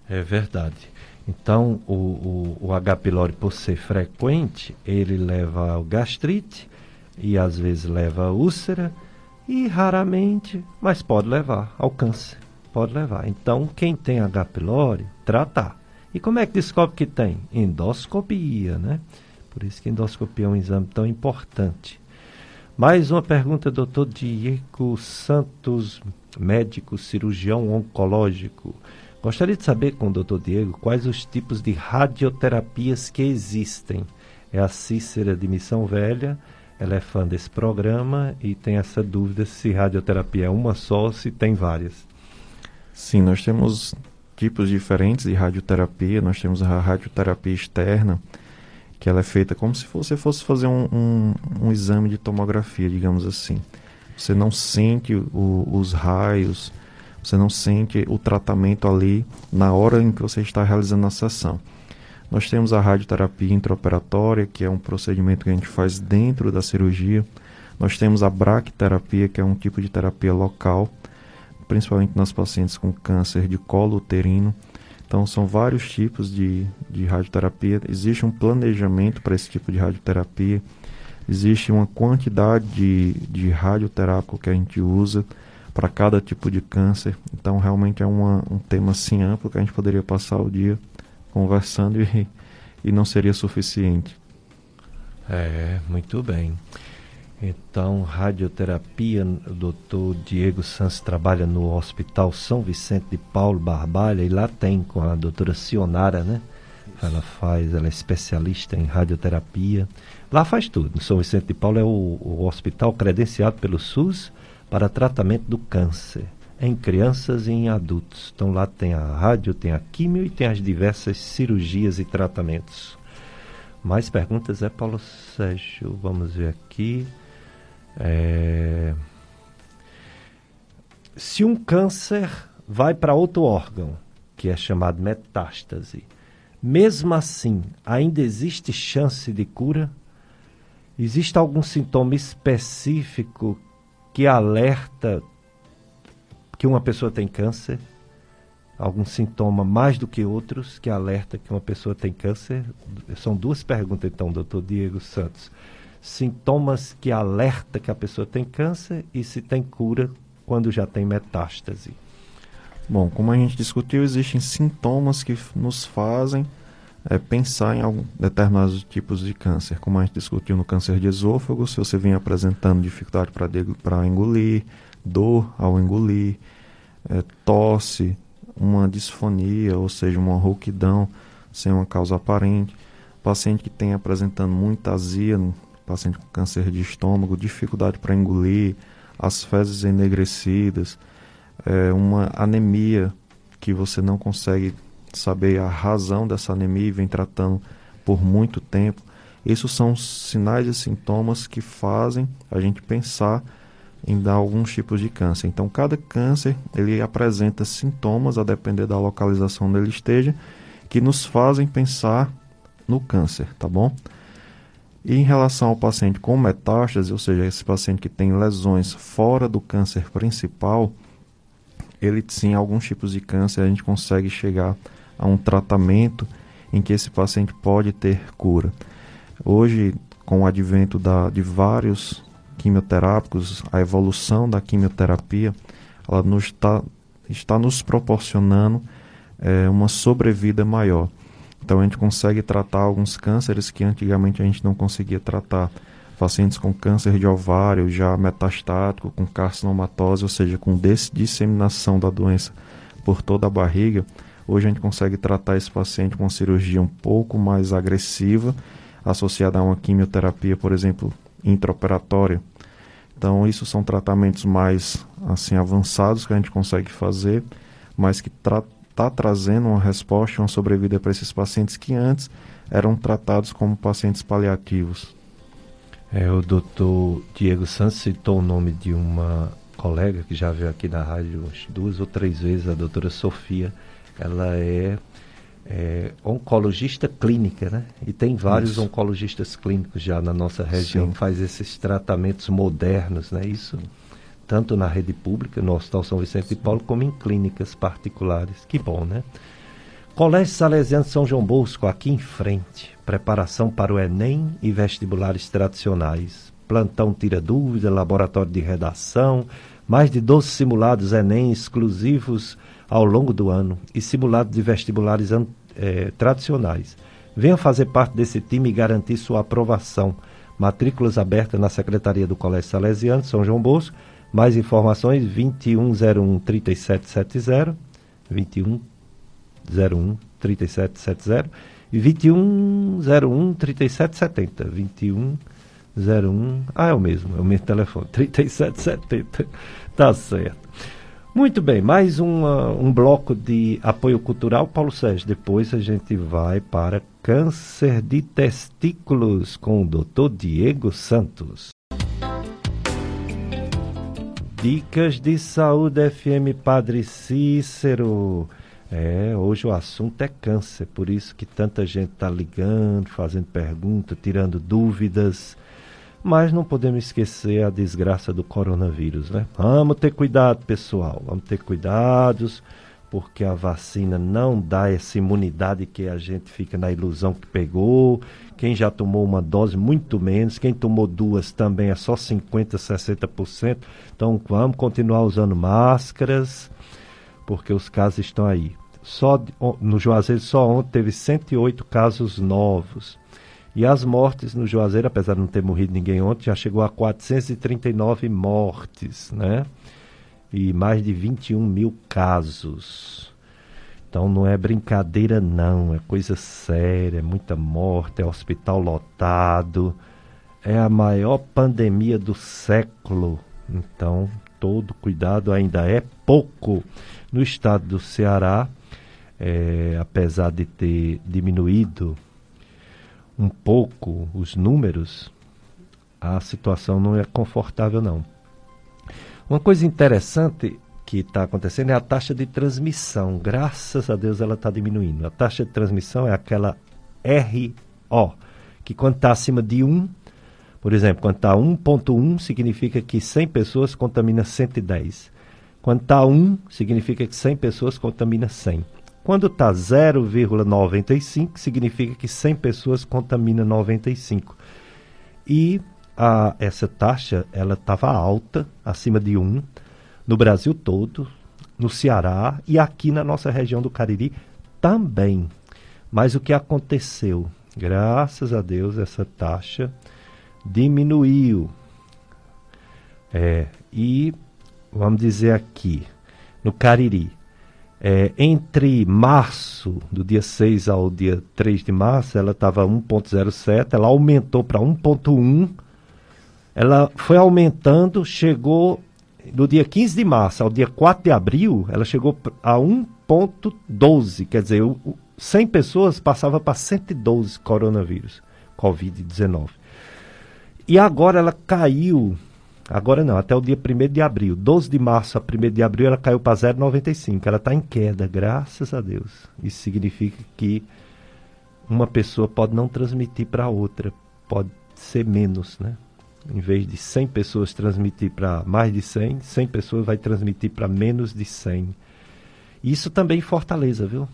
[SPEAKER 1] É verdade. Então, o, o, o H. pylori, por ser frequente, ele leva ao gastrite e às vezes leva a úlcera e raramente, mas pode levar ao câncer. Pode levar. Então, quem tem H. pylori, tratar. E como é que descobre que tem? Endoscopia, né? Por isso que endoscopia é um exame tão importante. Mais uma pergunta, doutor Diego Santos, médico cirurgião oncológico. Gostaria de saber com o doutor Diego quais os tipos de radioterapias que existem. É a Cícera de Missão Velha, ela é fã desse programa e tem essa dúvida se radioterapia é uma só ou se tem várias.
[SPEAKER 2] Sim, nós temos tipos diferentes de radioterapia. Nós temos a radioterapia externa, que ela é feita como se você fosse fazer um, um, um exame de tomografia, digamos assim. Você não sente o, os raios, você não sente o tratamento ali na hora em que você está realizando a sessão. Nós temos a radioterapia intraoperatória, que é um procedimento que a gente faz dentro da cirurgia. Nós temos a braquiterapia, que é um tipo de terapia local, principalmente nas pacientes com câncer de colo uterino. Então, são vários tipos de, de radioterapia. Existe um planejamento para esse tipo de radioterapia. Existe uma quantidade de, de radioterápico que a gente usa para cada tipo de câncer. Então, realmente é uma, um tema assim amplo que a gente poderia passar o dia conversando e, e não seria suficiente.
[SPEAKER 1] É, muito bem. Então, radioterapia, o doutor Diego Santos trabalha no Hospital São Vicente de Paulo Barbalha e lá tem com a doutora Sionara, né? Ela faz, ela é especialista em radioterapia. Lá faz tudo. São Vicente de Paulo é o, o hospital credenciado pelo SUS para tratamento do câncer em crianças e em adultos. Então lá tem a rádio, tem a químio e tem as diversas cirurgias e tratamentos. Mais perguntas é Paulo Sérgio. Vamos ver aqui. É... Se um câncer vai para outro órgão, que é chamado metástase, mesmo assim ainda existe chance de cura? Existe algum sintoma específico que alerta que uma pessoa tem câncer? Algum sintoma mais do que outros que alerta que uma pessoa tem câncer? São duas perguntas, então, doutor Diego Santos. Sintomas que alerta que a pessoa tem câncer e se tem cura quando já tem metástase.
[SPEAKER 2] Bom, como a gente discutiu, existem sintomas que nos fazem é, pensar em algum, determinados tipos de câncer. Como a gente discutiu no câncer de esôfago, se você vem apresentando dificuldade para engolir, dor ao engolir, é, tosse, uma disfonia, ou seja, uma rouquidão sem uma causa aparente, paciente que tem apresentando muita azia, paciente com câncer de estômago, dificuldade para engolir, as fezes enegrecidas, é, uma anemia que você não consegue saber a razão dessa anemia e vem tratando por muito tempo. Esses são sinais e sintomas que fazem a gente pensar em dar alguns tipos de câncer. Então, cada câncer ele apresenta sintomas a depender da localização onde ele esteja, que nos fazem pensar no câncer, tá bom? E em relação ao paciente com metástase, ou seja, esse paciente que tem lesões fora do câncer principal, ele sim, alguns tipos de câncer a gente consegue chegar a um tratamento em que esse paciente pode ter cura. Hoje, com o advento da, de vários quimioterápicos, a evolução da quimioterapia, ela nos está, está nos proporcionando é, uma sobrevida maior. Então a gente consegue tratar alguns cânceres que antigamente a gente não conseguia tratar. Pacientes com câncer de ovário já metastático, com carcinomatose, ou seja, com disseminação da doença por toda a barriga, Hoje a gente consegue tratar esse paciente com uma cirurgia um pouco mais agressiva, associada a uma quimioterapia, por exemplo, intraoperatória. Então, isso são tratamentos mais assim avançados que a gente consegue fazer, mas que está tra trazendo uma resposta, uma sobrevida para esses pacientes que antes eram tratados como pacientes paliativos.
[SPEAKER 1] É, o doutor Diego Santos citou o nome de uma colega que já veio aqui na rádio duas ou três vezes, a doutora Sofia ela é, é, oncologista clínica, né? E tem vários Isso. oncologistas clínicos já na nossa região, Sim. faz esses tratamentos modernos, né? Isso tanto na rede pública, no Hospital São Vicente de Paulo, como em clínicas particulares. Que bom, né? Colégio Salesiano São João Bosco, aqui em frente. Preparação para o Enem e vestibulares tradicionais. Plantão tira dúvida, laboratório de redação, mais de 12 simulados Enem exclusivos ao longo do ano e simulados de vestibulares é, tradicionais. Venha fazer parte desse time e garantir sua aprovação. Matrículas abertas na Secretaria do Colégio Salesiano São João Bosco. Mais informações 2101 3770, 2101 3770 e 2101 3770, 2101, ah é o mesmo, é o mesmo telefone, 3770. Tá certo. Muito bem, mais uma, um bloco de apoio cultural, Paulo Sérgio. Depois a gente vai para câncer de testículos com o doutor Diego Santos. Dicas de Saúde FM Padre Cícero. É, hoje o assunto é câncer, por isso que tanta gente está ligando, fazendo perguntas, tirando dúvidas. Mas não podemos esquecer a desgraça do coronavírus, né? Vamos ter cuidado, pessoal. Vamos ter cuidados, porque a vacina não dá essa imunidade que a gente fica na ilusão que pegou. Quem já tomou uma dose, muito menos. Quem tomou duas também é só 50%, 60%. Então vamos continuar usando máscaras, porque os casos estão aí. Só no Juazeiro, só ontem teve 108 casos novos. E as mortes no Juazeiro, apesar de não ter morrido ninguém ontem, já chegou a 439 mortes, né? E mais de 21 mil casos. Então não é brincadeira não, é coisa séria, é muita morte, é hospital lotado, é a maior pandemia do século. Então todo cuidado ainda é pouco. No estado do Ceará, é, apesar de ter diminuído um pouco os números, a situação não é confortável não. Uma coisa interessante que está acontecendo é a taxa de transmissão. Graças a Deus ela está diminuindo. A taxa de transmissão é aquela RO, que quando está acima de 1, por exemplo, quando está 1.1, significa que 100 pessoas contamina 110. Quando está 1, significa que 100 pessoas contamina 100. Quando está 0,95, significa que 100 pessoas contamina 95. E a, essa taxa ela estava alta, acima de 1, no Brasil todo, no Ceará e aqui na nossa região do Cariri também. Mas o que aconteceu? Graças a Deus essa taxa diminuiu. É, e vamos dizer aqui, no Cariri, é, entre março, do dia 6 ao dia 3 de março, ela estava 1,07, ela aumentou para 1,1, ela foi aumentando, chegou do dia 15 de março ao dia 4 de abril, ela chegou a 1,12, quer dizer, 100 pessoas passava para 112 coronavírus, Covid-19. E agora ela caiu Agora não, até o dia 1 de abril. 12 de março a 1 de abril ela caiu para 0,95. Ela está em queda, graças a Deus. Isso significa que uma pessoa pode não transmitir para outra, pode ser menos, né? Em vez de 100 pessoas transmitir para mais de 100, 100 pessoas vai transmitir para menos de 100. Isso também Fortaleza, viu?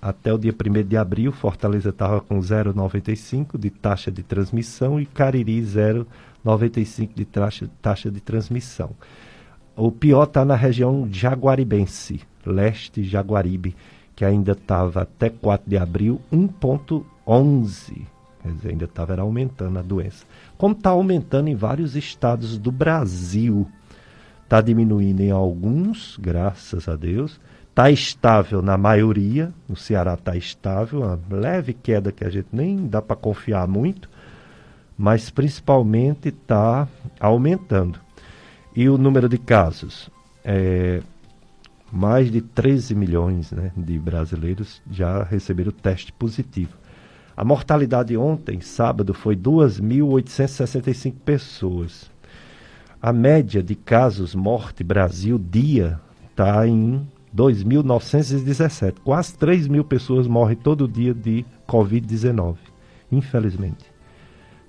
[SPEAKER 1] Até o dia 1 de abril, Fortaleza estava com 0,95 de taxa de transmissão e Cariri 0,95 95 de taxa, taxa de transmissão. O pior está na região jaguaribense, leste Jaguaribe, que ainda estava até 4 de abril 1,11. Quer dizer, ainda estava aumentando a doença. Como está aumentando em vários estados do Brasil. Está diminuindo em alguns, graças a Deus. Está estável na maioria. No Ceará está estável, uma leve queda que a gente nem dá para confiar muito mas principalmente está aumentando. E o número de casos, é, mais de 13 milhões né, de brasileiros já receberam teste positivo. A mortalidade ontem, sábado, foi 2.865 pessoas. A média de casos morte Brasil dia está em 2.917. Quase 3 mil pessoas morrem todo dia de Covid-19, infelizmente.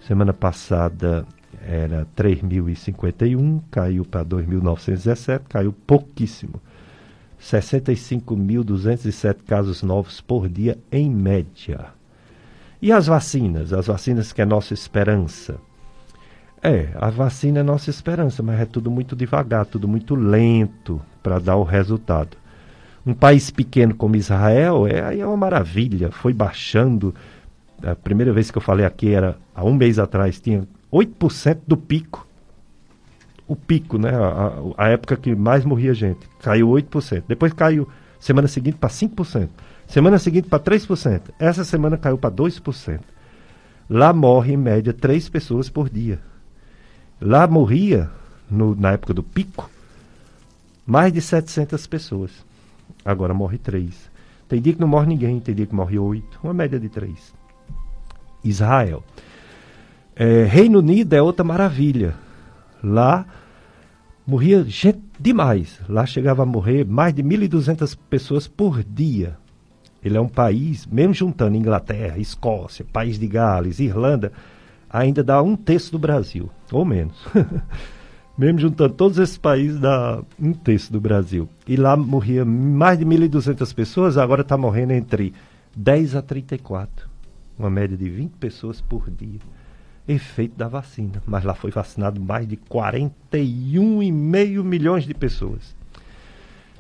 [SPEAKER 1] Semana passada era 3.051, caiu para 2.917, caiu pouquíssimo. 65.207 casos novos por dia em média. E as vacinas? As vacinas que é nossa esperança. É, a vacina é nossa esperança, mas é tudo muito devagar, tudo muito lento para dar o resultado. Um país pequeno como Israel é, aí é uma maravilha, foi baixando. A primeira vez que eu falei aqui era há um mês atrás, tinha 8% do pico. O pico, né? A, a, época que mais morria gente. Caiu 8%. Depois caiu, semana seguinte, para 5%. Semana seguinte, para 3%. Essa semana caiu para 2%. Lá morre, em média, 3 pessoas por dia. Lá morria, no, na época do pico, mais de 700 pessoas. Agora morre 3. Tem dia que não morre ninguém, tem dia que morre 8. Uma média de 3. Israel. É, Reino Unido é outra maravilha. Lá morria gente demais. Lá chegava a morrer mais de 1.200 pessoas por dia. Ele é um país, mesmo juntando Inglaterra, Escócia, País de Gales, Irlanda, ainda dá um terço do Brasil, ou menos. mesmo juntando todos esses países, dá um terço do Brasil. E lá morria mais de 1.200 pessoas, agora está morrendo entre 10 a 34. Uma média de 20 pessoas por dia efeito da vacina. Mas lá foi vacinado mais de 41,5 milhões de pessoas.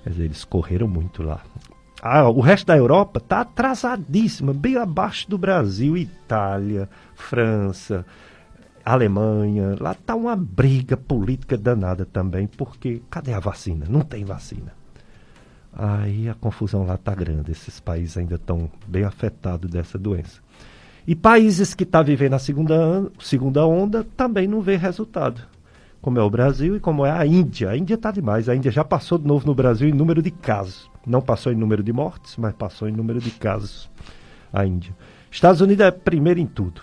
[SPEAKER 1] Dizer, eles correram muito lá. Ah, o resto da Europa está atrasadíssima, bem abaixo do Brasil, Itália, França, Alemanha. Lá está uma briga política danada também, porque cadê a vacina? Não tem vacina. Aí a confusão lá está grande. Esses países ainda estão bem afetados dessa doença. E países que estão tá vivendo a segunda, segunda onda também não vê resultado. Como é o Brasil e como é a Índia. A Índia está demais. A Índia já passou de novo no Brasil em número de casos. Não passou em número de mortes, mas passou em número de casos. A Índia. Estados Unidos é primeiro em tudo.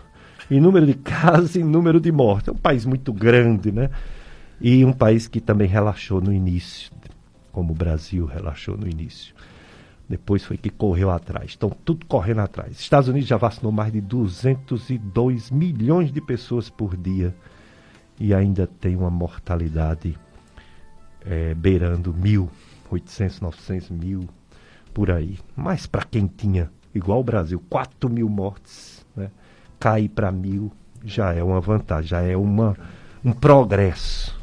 [SPEAKER 1] Em número de casos e em número de mortes. É um país muito grande, né? E um país que também relaxou no início, como o Brasil relaxou no início. Depois foi que correu atrás. Estão tudo correndo atrás. Estados Unidos já vacinou mais de 202 milhões de pessoas por dia e ainda tem uma mortalidade é, beirando mil, 800, 900 mil por aí. Mas para quem tinha, igual o Brasil, 4 mil mortes, né, cair para mil já é uma vantagem, já é uma, um progresso.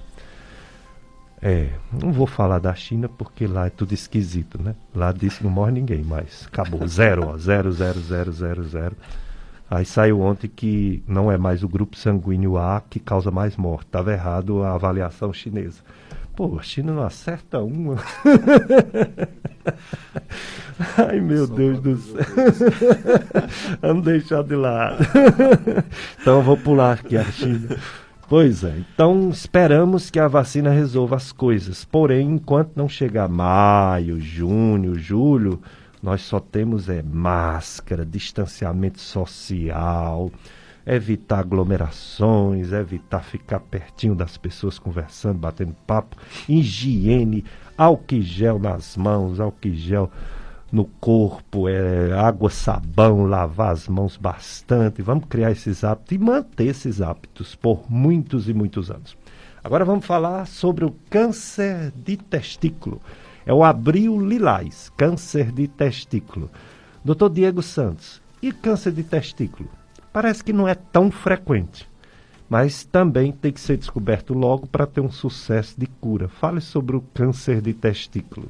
[SPEAKER 1] É, não vou falar da China porque lá é tudo esquisito, né? Lá disse não morre ninguém mais. Acabou. Zero, ó. Zero, zero, zero, zero, zero. Aí saiu ontem que não é mais o grupo sanguíneo A que causa mais morte. Estava errado a avaliação chinesa. Pô, a China não acerta uma. Ai, meu Só Deus do céu. Vamos deixar de lado. então eu vou pular aqui a China. Pois é, então esperamos que a vacina resolva as coisas. Porém, enquanto não chegar maio, junho, julho, nós só temos é máscara, distanciamento social, evitar aglomerações, evitar ficar pertinho das pessoas conversando, batendo papo, higiene, álcool gel nas mãos, álcool gel no corpo, é, água, sabão, lavar as mãos bastante. Vamos criar esses hábitos e manter esses hábitos por muitos e muitos anos. Agora vamos falar sobre o câncer de testículo. É o abril lilás, câncer de testículo. Doutor Diego Santos, e câncer de testículo? Parece que não é tão frequente, mas também tem que ser descoberto logo para ter um sucesso de cura. Fale sobre o câncer de testículo.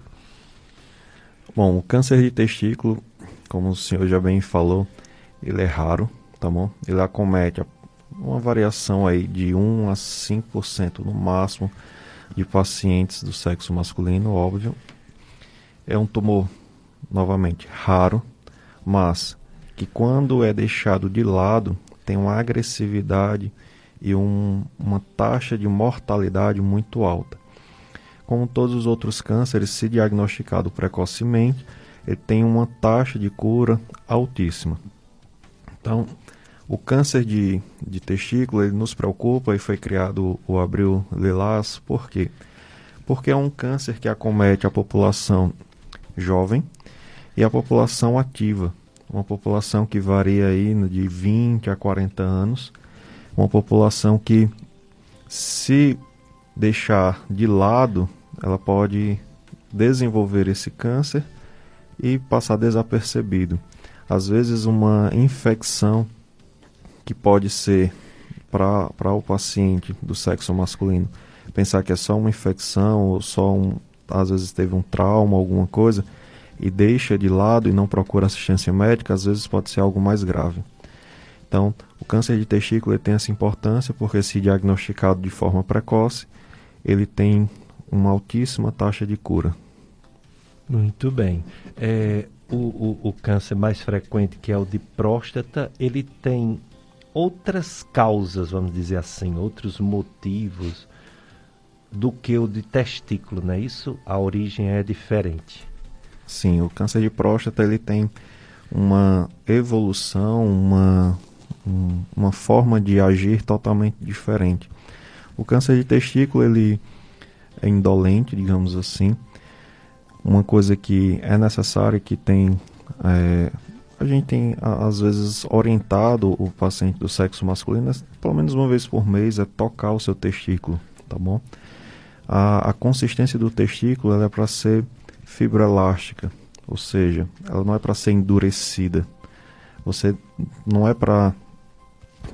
[SPEAKER 2] Bom, o câncer de testículo, como o senhor já bem falou, ele é raro, tá bom? Ele acomete uma variação aí de 1 a 5% no máximo de pacientes do sexo masculino, óbvio. É um tumor, novamente, raro, mas que quando é deixado de lado, tem uma agressividade e um, uma taxa de mortalidade muito alta como todos os outros cânceres, se diagnosticado precocemente, ele tem uma taxa de cura altíssima. Então, o câncer de, de testículo ele nos preocupa e foi criado o Abril Lilás. Por quê? Porque é um câncer que acomete a população jovem e a população ativa, uma população que varia aí de 20 a 40 anos, uma população que se deixar de lado, ela pode desenvolver esse câncer e passar desapercebido. Às vezes uma infecção que pode ser para o paciente do sexo masculino pensar que é só uma infecção ou só um, às vezes teve um trauma, alguma coisa, e deixa de lado e não procura assistência médica, às vezes pode ser algo mais grave. Então, o câncer de testículo tem essa importância porque, se diagnosticado de forma precoce, ele tem uma altíssima taxa de cura.
[SPEAKER 1] Muito bem. É, o, o, o, câncer mais frequente, que é o de próstata, ele tem outras causas, vamos dizer assim, outros motivos do que o de testículo, não é isso? A origem é diferente.
[SPEAKER 2] Sim, o câncer de próstata ele tem uma evolução, uma, um, uma forma de agir totalmente diferente. O câncer de testículo ele é indolente, digamos assim. Uma coisa que é necessária que tem é, a gente tem às vezes orientado o paciente do sexo masculino, pelo menos uma vez por mês, é tocar o seu testículo, tá bom? A, a consistência do testículo é para ser fibroelástica, ou seja, ela não é para ser endurecida. Você não é para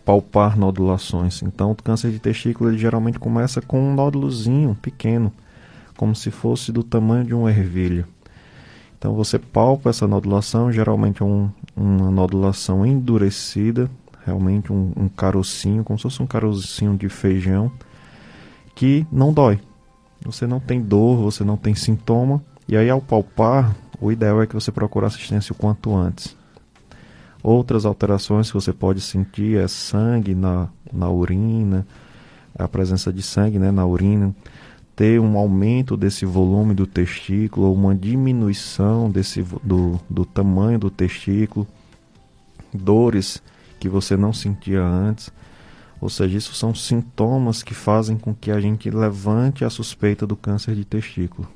[SPEAKER 2] palpar nodulações. Então, o câncer de testículo ele geralmente começa com um nódulozinho pequeno, como se fosse do tamanho de um ervilha. Então, você palpa essa nodulação, geralmente é um, uma nodulação endurecida, realmente um, um carocinho, como se fosse um carocinho de feijão, que não dói. Você não tem dor, você não tem sintoma, e aí, ao palpar, o ideal é que você procure assistência o quanto antes. Outras alterações que você pode sentir é sangue na, na urina, a presença de sangue né, na urina, ter um aumento desse volume do testículo, ou uma diminuição desse, do, do tamanho do testículo, dores que você não sentia antes. Ou seja, isso são sintomas que fazem com que a gente levante a suspeita do câncer de testículo.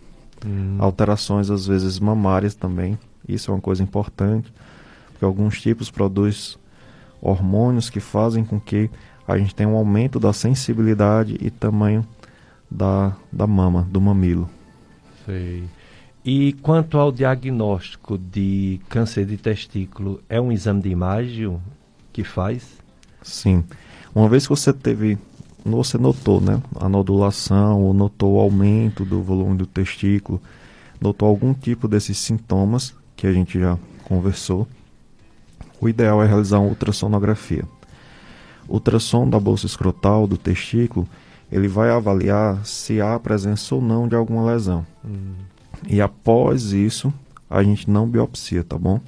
[SPEAKER 2] Hum. Alterações, às vezes, mamárias também. Isso é uma coisa importante, porque alguns tipos produzem hormônios que fazem com que a gente tenha um aumento da sensibilidade e tamanho da, da mama, do mamilo.
[SPEAKER 1] Sei. E quanto ao diagnóstico de câncer de testículo, é um exame de imagem que faz?
[SPEAKER 2] Sim. Uma vez que você teve você notou né, a nodulação, ou notou o aumento do volume do testículo, notou algum tipo desses sintomas que a gente já conversou, o ideal é realizar uma ultrassonografia. Ultrassom da bolsa escrotal do testículo, ele vai avaliar se há presença ou não de alguma lesão. Hum. E após isso, a gente não biopsia, tá bom?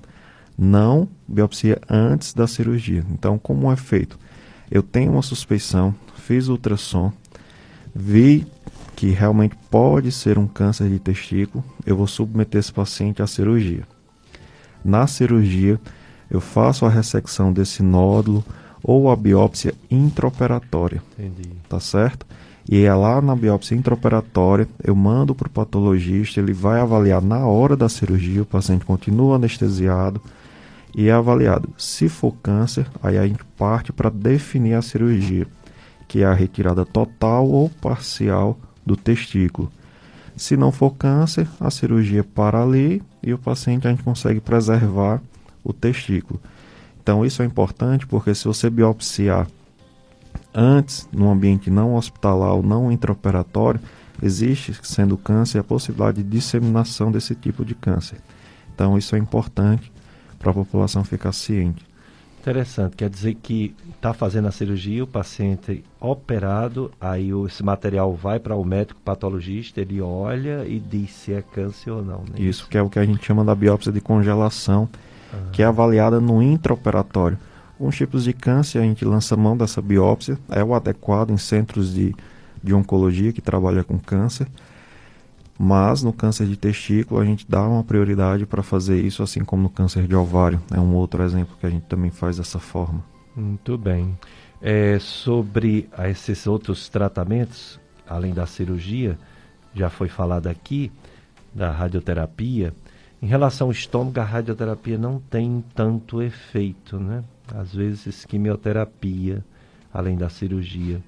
[SPEAKER 2] Não biopsia antes da cirurgia. Então, como é feito? Eu tenho uma suspeição, fiz ultrassom, vi que realmente pode ser um câncer de testículo, eu vou submeter esse paciente à cirurgia. Na cirurgia, eu faço a ressecção desse nódulo ou a biópsia intraoperatória. Entendi. Tá certo? E é lá na biópsia intraoperatória, eu mando para o patologista, ele vai avaliar na hora da cirurgia, o paciente continua anestesiado, e é avaliado. Se for câncer, aí a gente parte para definir a cirurgia, que é a retirada total ou parcial do testículo. Se não for câncer, a cirurgia para ali e o paciente a gente consegue preservar o testículo. Então isso é importante porque se você biopsiar antes, no ambiente não hospitalar ou não intraoperatório, existe, sendo câncer, a possibilidade de disseminação desse tipo de câncer. Então isso é importante para a população ficar ciente.
[SPEAKER 1] Interessante, quer dizer que está fazendo a cirurgia, o paciente operado, aí esse material vai para o médico patologista, ele olha e diz se é câncer ou não.
[SPEAKER 2] Né? Isso, que é o que a gente chama da biópsia de congelação, ah. que é avaliada no intraoperatório. Alguns tipos de câncer a gente lança mão dessa biópsia, é o adequado em centros de, de oncologia que trabalha com câncer. Mas no câncer de testículo a gente dá uma prioridade para fazer isso, assim como no câncer de ovário. É um outro exemplo que a gente também faz dessa forma.
[SPEAKER 1] Muito bem. É, sobre esses outros tratamentos, além da cirurgia, já foi falado aqui, da radioterapia, Em relação ao estômago, a radioterapia não tem tanto efeito, né? Às vezes, quimioterapia, além da cirurgia.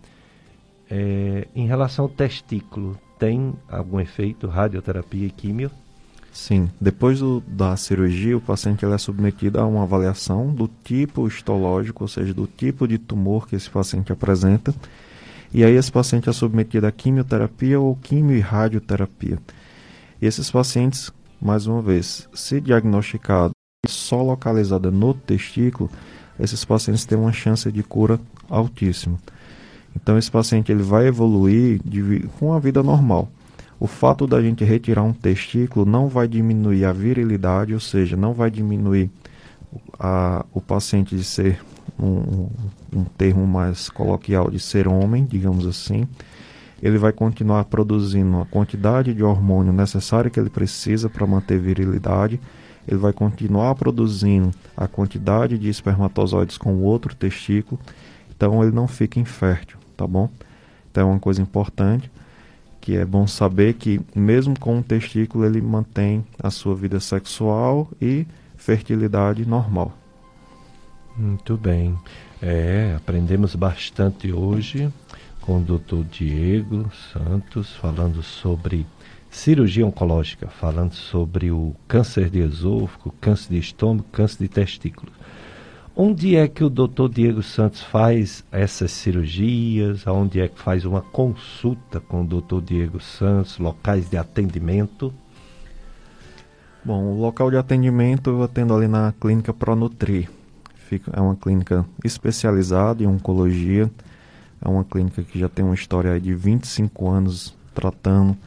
[SPEAKER 1] É, em relação ao testículo, tem algum efeito, radioterapia e quimio?
[SPEAKER 2] Sim, depois do, da cirurgia, o paciente é submetido a uma avaliação do tipo histológico, ou seja, do tipo de tumor que esse paciente apresenta. E aí esse paciente é submetido a quimioterapia ou quimio e radioterapia. Esses pacientes, mais uma vez, se diagnosticado só localizada no testículo, esses pacientes têm uma chance de cura altíssima. Então esse paciente ele vai evoluir de, com a vida normal. O fato da gente retirar um testículo não vai diminuir a virilidade, ou seja, não vai diminuir a, o paciente de ser um, um termo mais coloquial de ser homem, digamos assim. Ele vai continuar produzindo a quantidade de hormônio necessária que ele precisa para manter virilidade. Ele vai continuar produzindo a quantidade de espermatozoides com o outro testículo. Então ele não fica infértil tá bom? Então é uma coisa importante que é bom saber que mesmo com um testículo ele mantém a sua vida sexual e fertilidade normal.
[SPEAKER 1] Muito bem. É, aprendemos bastante hoje com o Dr. Diego Santos falando sobre cirurgia oncológica, falando sobre o câncer de esôfago, câncer de estômago, câncer de testículo. Onde é que o doutor Diego Santos faz essas cirurgias? Onde é que faz uma consulta com o doutor Diego Santos? Locais de atendimento?
[SPEAKER 2] Bom, o local de atendimento eu atendo ali na clínica Pronutri. É uma clínica especializada em oncologia. É uma clínica que já tem uma história de 25 anos tratando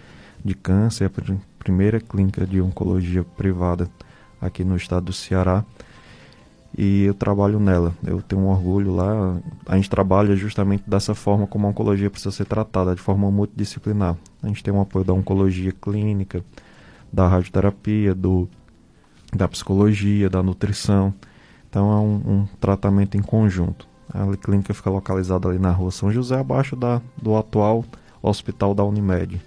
[SPEAKER 2] de câncer. É a primeira clínica de oncologia privada aqui no estado do Ceará e eu trabalho nela. Eu tenho um orgulho lá. A gente trabalha justamente dessa forma como a oncologia precisa ser tratada, de forma multidisciplinar. A gente tem o apoio da oncologia clínica, da radioterapia, do, da psicologia, da nutrição. Então é um, um tratamento em conjunto. A clínica fica localizada ali na rua São José, abaixo da, do atual hospital da Unimed.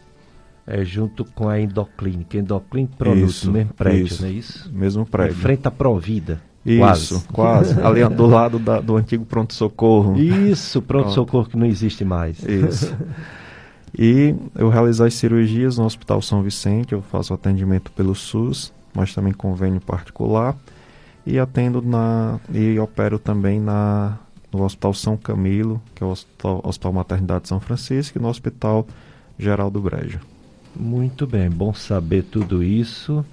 [SPEAKER 1] É junto com a endoclínica. Endoclínica Produto, isso, mesmo prédio, isso, não é isso?
[SPEAKER 2] Mesmo prédio.
[SPEAKER 1] Em frente à Provida.
[SPEAKER 2] Isso, quase. quase. Ali do lado da, do antigo pronto-socorro.
[SPEAKER 1] Isso, pronto-socorro que não existe mais.
[SPEAKER 2] Isso. E eu realizo as cirurgias no Hospital São Vicente, eu faço atendimento pelo SUS, mas também convênio particular. E atendo na. e opero também na, no Hospital São Camilo, que é o Hospital, Hospital Maternidade São Francisco, e no Hospital Geral do Brejo.
[SPEAKER 1] Muito bem, bom saber tudo isso.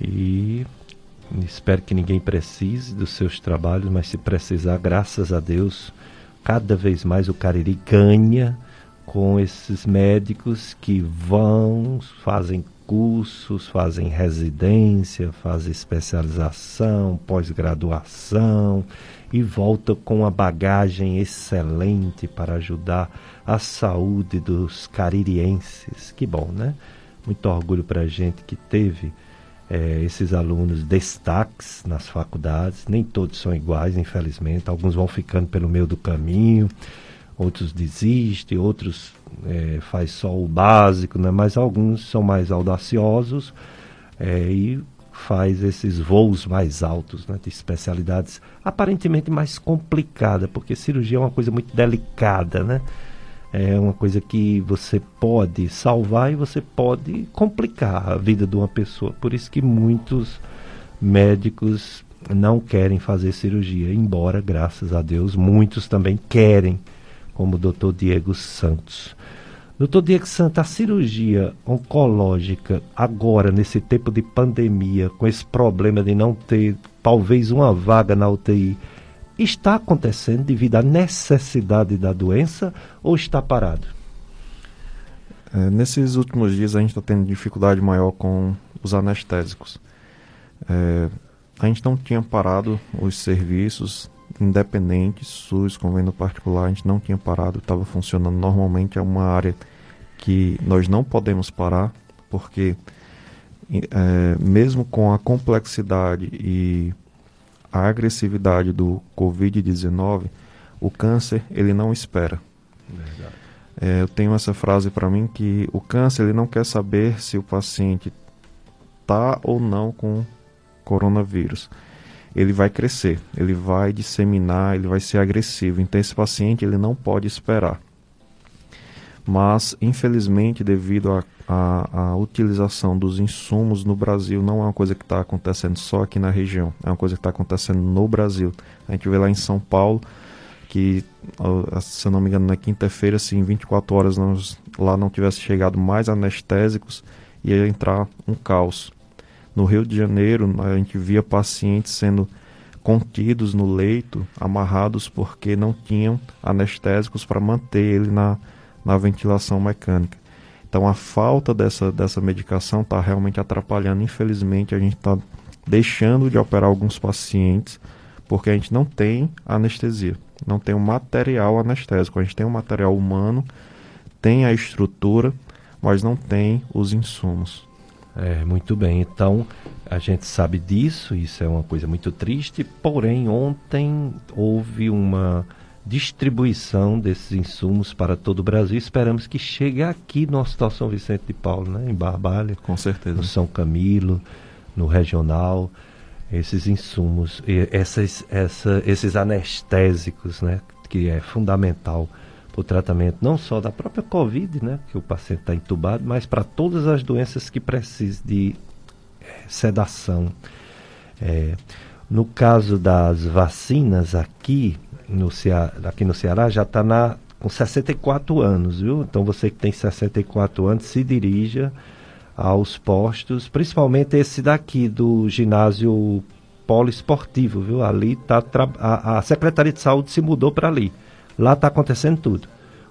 [SPEAKER 1] E Espero que ninguém precise dos seus trabalhos, mas se precisar, graças a Deus, cada vez mais o Cariri ganha com esses médicos que vão, fazem cursos, fazem residência, fazem especialização, pós-graduação e voltam com uma bagagem excelente para ajudar a saúde dos caririenses. Que bom, né? Muito orgulho para a gente que teve é, esses alunos destaques nas faculdades. Nem todos são iguais, infelizmente. Alguns vão ficando pelo meio do caminho, outros desistem, outros é, faz só o básico, né? mas alguns são mais audaciosos é, e faz esses voos mais altos, né? de especialidades aparentemente mais complicadas, porque cirurgia é uma coisa muito delicada, né? é uma coisa que você pode salvar e você pode complicar a vida de uma pessoa. Por isso que muitos médicos não querem fazer cirurgia, embora, graças a Deus, muitos também querem, como o Dr. Diego Santos. Doutor Diego Santos, a cirurgia oncológica agora, nesse tempo de pandemia, com esse problema de não ter talvez uma vaga na UTI, está acontecendo devido à necessidade da doença ou está parado?
[SPEAKER 2] É, nesses últimos dias a gente está tendo dificuldade maior com os anestésicos. É, a gente não tinha parado os serviços independentes, SUS, convênio particular, a gente não tinha parado, estava funcionando normalmente. É uma área que nós não podemos parar, porque é, mesmo com a complexidade e a agressividade do Covid-19, o câncer ele não espera. É, eu tenho essa frase para mim que o câncer ele não quer saber se o paciente está ou não com coronavírus. Ele vai crescer, ele vai disseminar, ele vai ser agressivo. Então esse paciente ele não pode esperar. Mas infelizmente devido à utilização dos insumos no Brasil não é uma coisa que está acontecendo só aqui na região, é uma coisa que está acontecendo no Brasil. A gente vê lá em São Paulo que, se eu não me engano, na quinta-feira, se em 24 horas não, lá não tivesse chegado mais anestésicos, ia entrar um caos. No Rio de Janeiro, a gente via pacientes sendo contidos no leito, amarrados porque não tinham anestésicos para manter ele na, na ventilação mecânica. Então a falta dessa, dessa medicação está realmente atrapalhando. Infelizmente, a gente está deixando de operar alguns pacientes porque a gente não tem anestesia, não tem o material anestésico. A gente tem o material humano, tem a estrutura, mas não tem os insumos.
[SPEAKER 1] É, muito bem. Então, a gente sabe disso, isso é uma coisa muito triste, porém, ontem houve uma distribuição desses insumos para todo o Brasil. Esperamos que chegue aqui no Hospital São Vicente de Paulo, né? em Barbalha.
[SPEAKER 2] Com certeza.
[SPEAKER 1] No São Camilo, no Regional, esses insumos, essas, essa, esses anestésicos, né? que é fundamental o tratamento não só da própria Covid, né, que o paciente está entubado, mas para todas as doenças que precisam de é, sedação. É, no caso das vacinas aqui no, Ceará, aqui no Ceará já está com 64 anos, viu? Então você que tem 64 anos, se dirija aos postos, principalmente esse daqui do ginásio poliesportivo, viu? Ali tá a, a Secretaria de Saúde se mudou para ali. Lá está acontecendo tudo.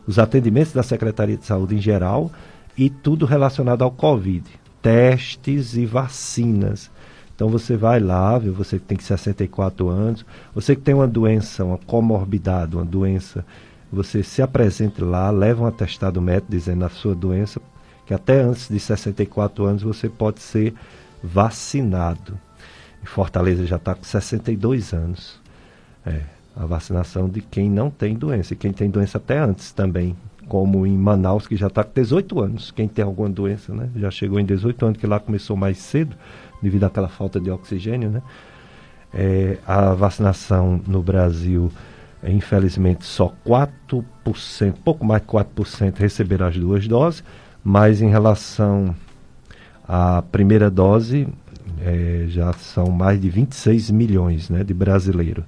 [SPEAKER 1] Os atendimentos da Secretaria de Saúde em geral e tudo relacionado ao Covid. Testes e vacinas. Então você vai lá, viu? você que tem 64 anos, você que tem uma doença, uma comorbidade, uma doença, você se apresente lá, leva um atestado médico dizendo a sua doença, que até antes de 64 anos você pode ser vacinado. Em Fortaleza já está com 62 anos. É, a vacinação de quem não tem doença, e quem tem doença até antes também, como em Manaus, que já está com 18 anos, quem tem alguma doença, né? Já chegou em 18 anos, que lá começou mais cedo, devido àquela falta de oxigênio, né? É, a vacinação no Brasil, é, infelizmente, só 4%, pouco mais de 4% receberam as duas doses, mas em relação à primeira dose, é, já são mais de 26 milhões né, de brasileiros.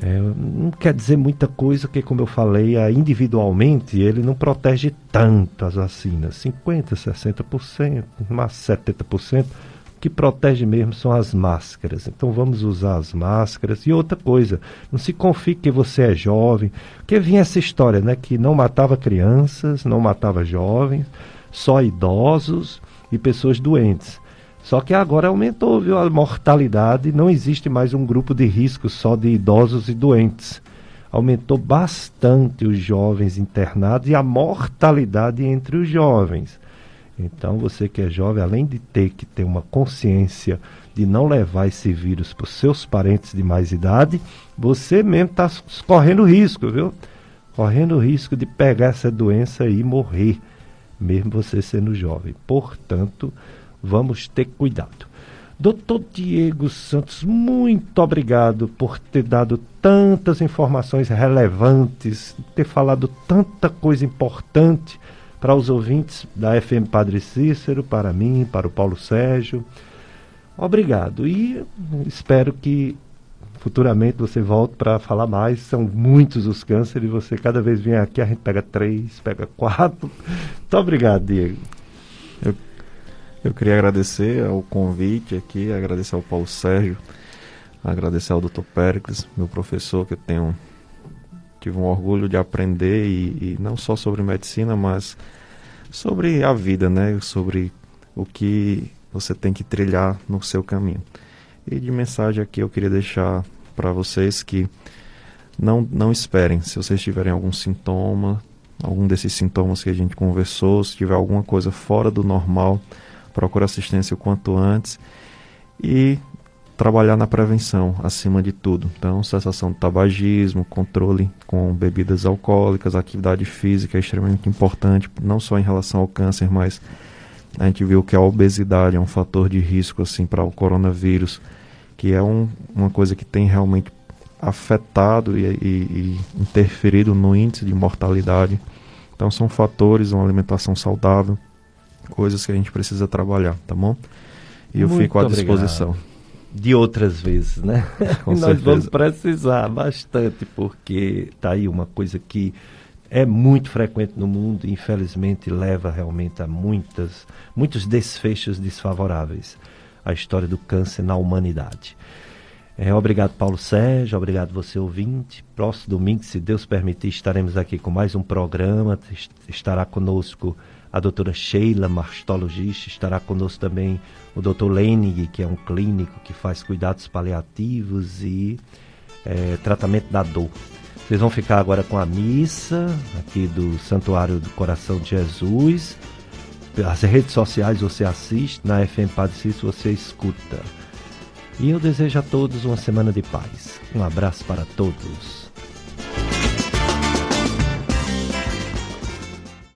[SPEAKER 1] É, não quer dizer muita coisa, que como eu falei, individualmente ele não protege tanto as vacinas, 50%, 60%, mas 70%. Que protege mesmo são as máscaras. Então vamos usar as máscaras. E outra coisa, não se confie que você é jovem, porque vinha essa história, né, que não matava crianças, não matava jovens, só idosos e pessoas doentes. Só que agora aumentou viu, a mortalidade, não existe mais um grupo de risco só de idosos e doentes. Aumentou bastante os jovens internados e a mortalidade entre os jovens. Então, você que é jovem, além de ter que ter uma consciência de não levar esse vírus para os seus parentes de mais idade, você mesmo está correndo risco, viu? Correndo risco de pegar essa doença e morrer, mesmo você sendo jovem. Portanto, vamos ter cuidado. Doutor Diego Santos, muito obrigado por ter dado tantas informações relevantes, ter falado tanta coisa importante para os ouvintes da FM Padre Cícero, para mim, para o Paulo Sérgio. Obrigado e espero que futuramente você volte para falar mais. São muitos os cânceres e você cada vez vem aqui, a gente pega três, pega quatro. Muito obrigado, Diego.
[SPEAKER 2] Eu eu queria agradecer ao convite aqui, agradecer ao Paulo Sérgio, agradecer ao Dr. Pericles, meu professor, que eu tenho tive um orgulho de aprender e, e, não só sobre medicina, mas sobre a vida, né? Sobre o que você tem que trilhar no seu caminho. E de mensagem aqui eu queria deixar para vocês que não não esperem, se vocês tiverem algum sintoma, algum desses sintomas que a gente conversou, se tiver alguma coisa fora do normal, procure assistência o quanto antes e trabalhar na prevenção acima de tudo. Então, cessação do tabagismo, controle com bebidas alcoólicas, atividade física é extremamente importante, não só em relação ao câncer, mas A gente viu que a obesidade é um fator de risco assim para o coronavírus, que é um, uma coisa que tem realmente afetado e, e, e interferido no índice de mortalidade. Então são fatores, uma alimentação saudável, coisas que a gente precisa trabalhar, tá bom? E eu Muito fico à obrigado. disposição.
[SPEAKER 1] De outras vezes, né? Com Nós certeza. vamos precisar bastante, porque tá aí uma coisa que é muito frequente no mundo e infelizmente leva realmente a muitas, muitos desfechos desfavoráveis. A história do câncer na humanidade. É, obrigado, Paulo Sérgio. Obrigado, você ouvinte. Próximo domingo, se Deus permitir, estaremos aqui com mais um programa. Estará conosco a doutora Sheila, mastologista. Estará conosco também o doutor Lenig, que é um clínico que faz cuidados paliativos e é, tratamento da dor. Vocês vão ficar agora com a missa aqui do Santuário do Coração de Jesus. As redes sociais você assiste, na FM Padre Cícero você escuta. E eu desejo a todos uma semana de paz. Um abraço para todos.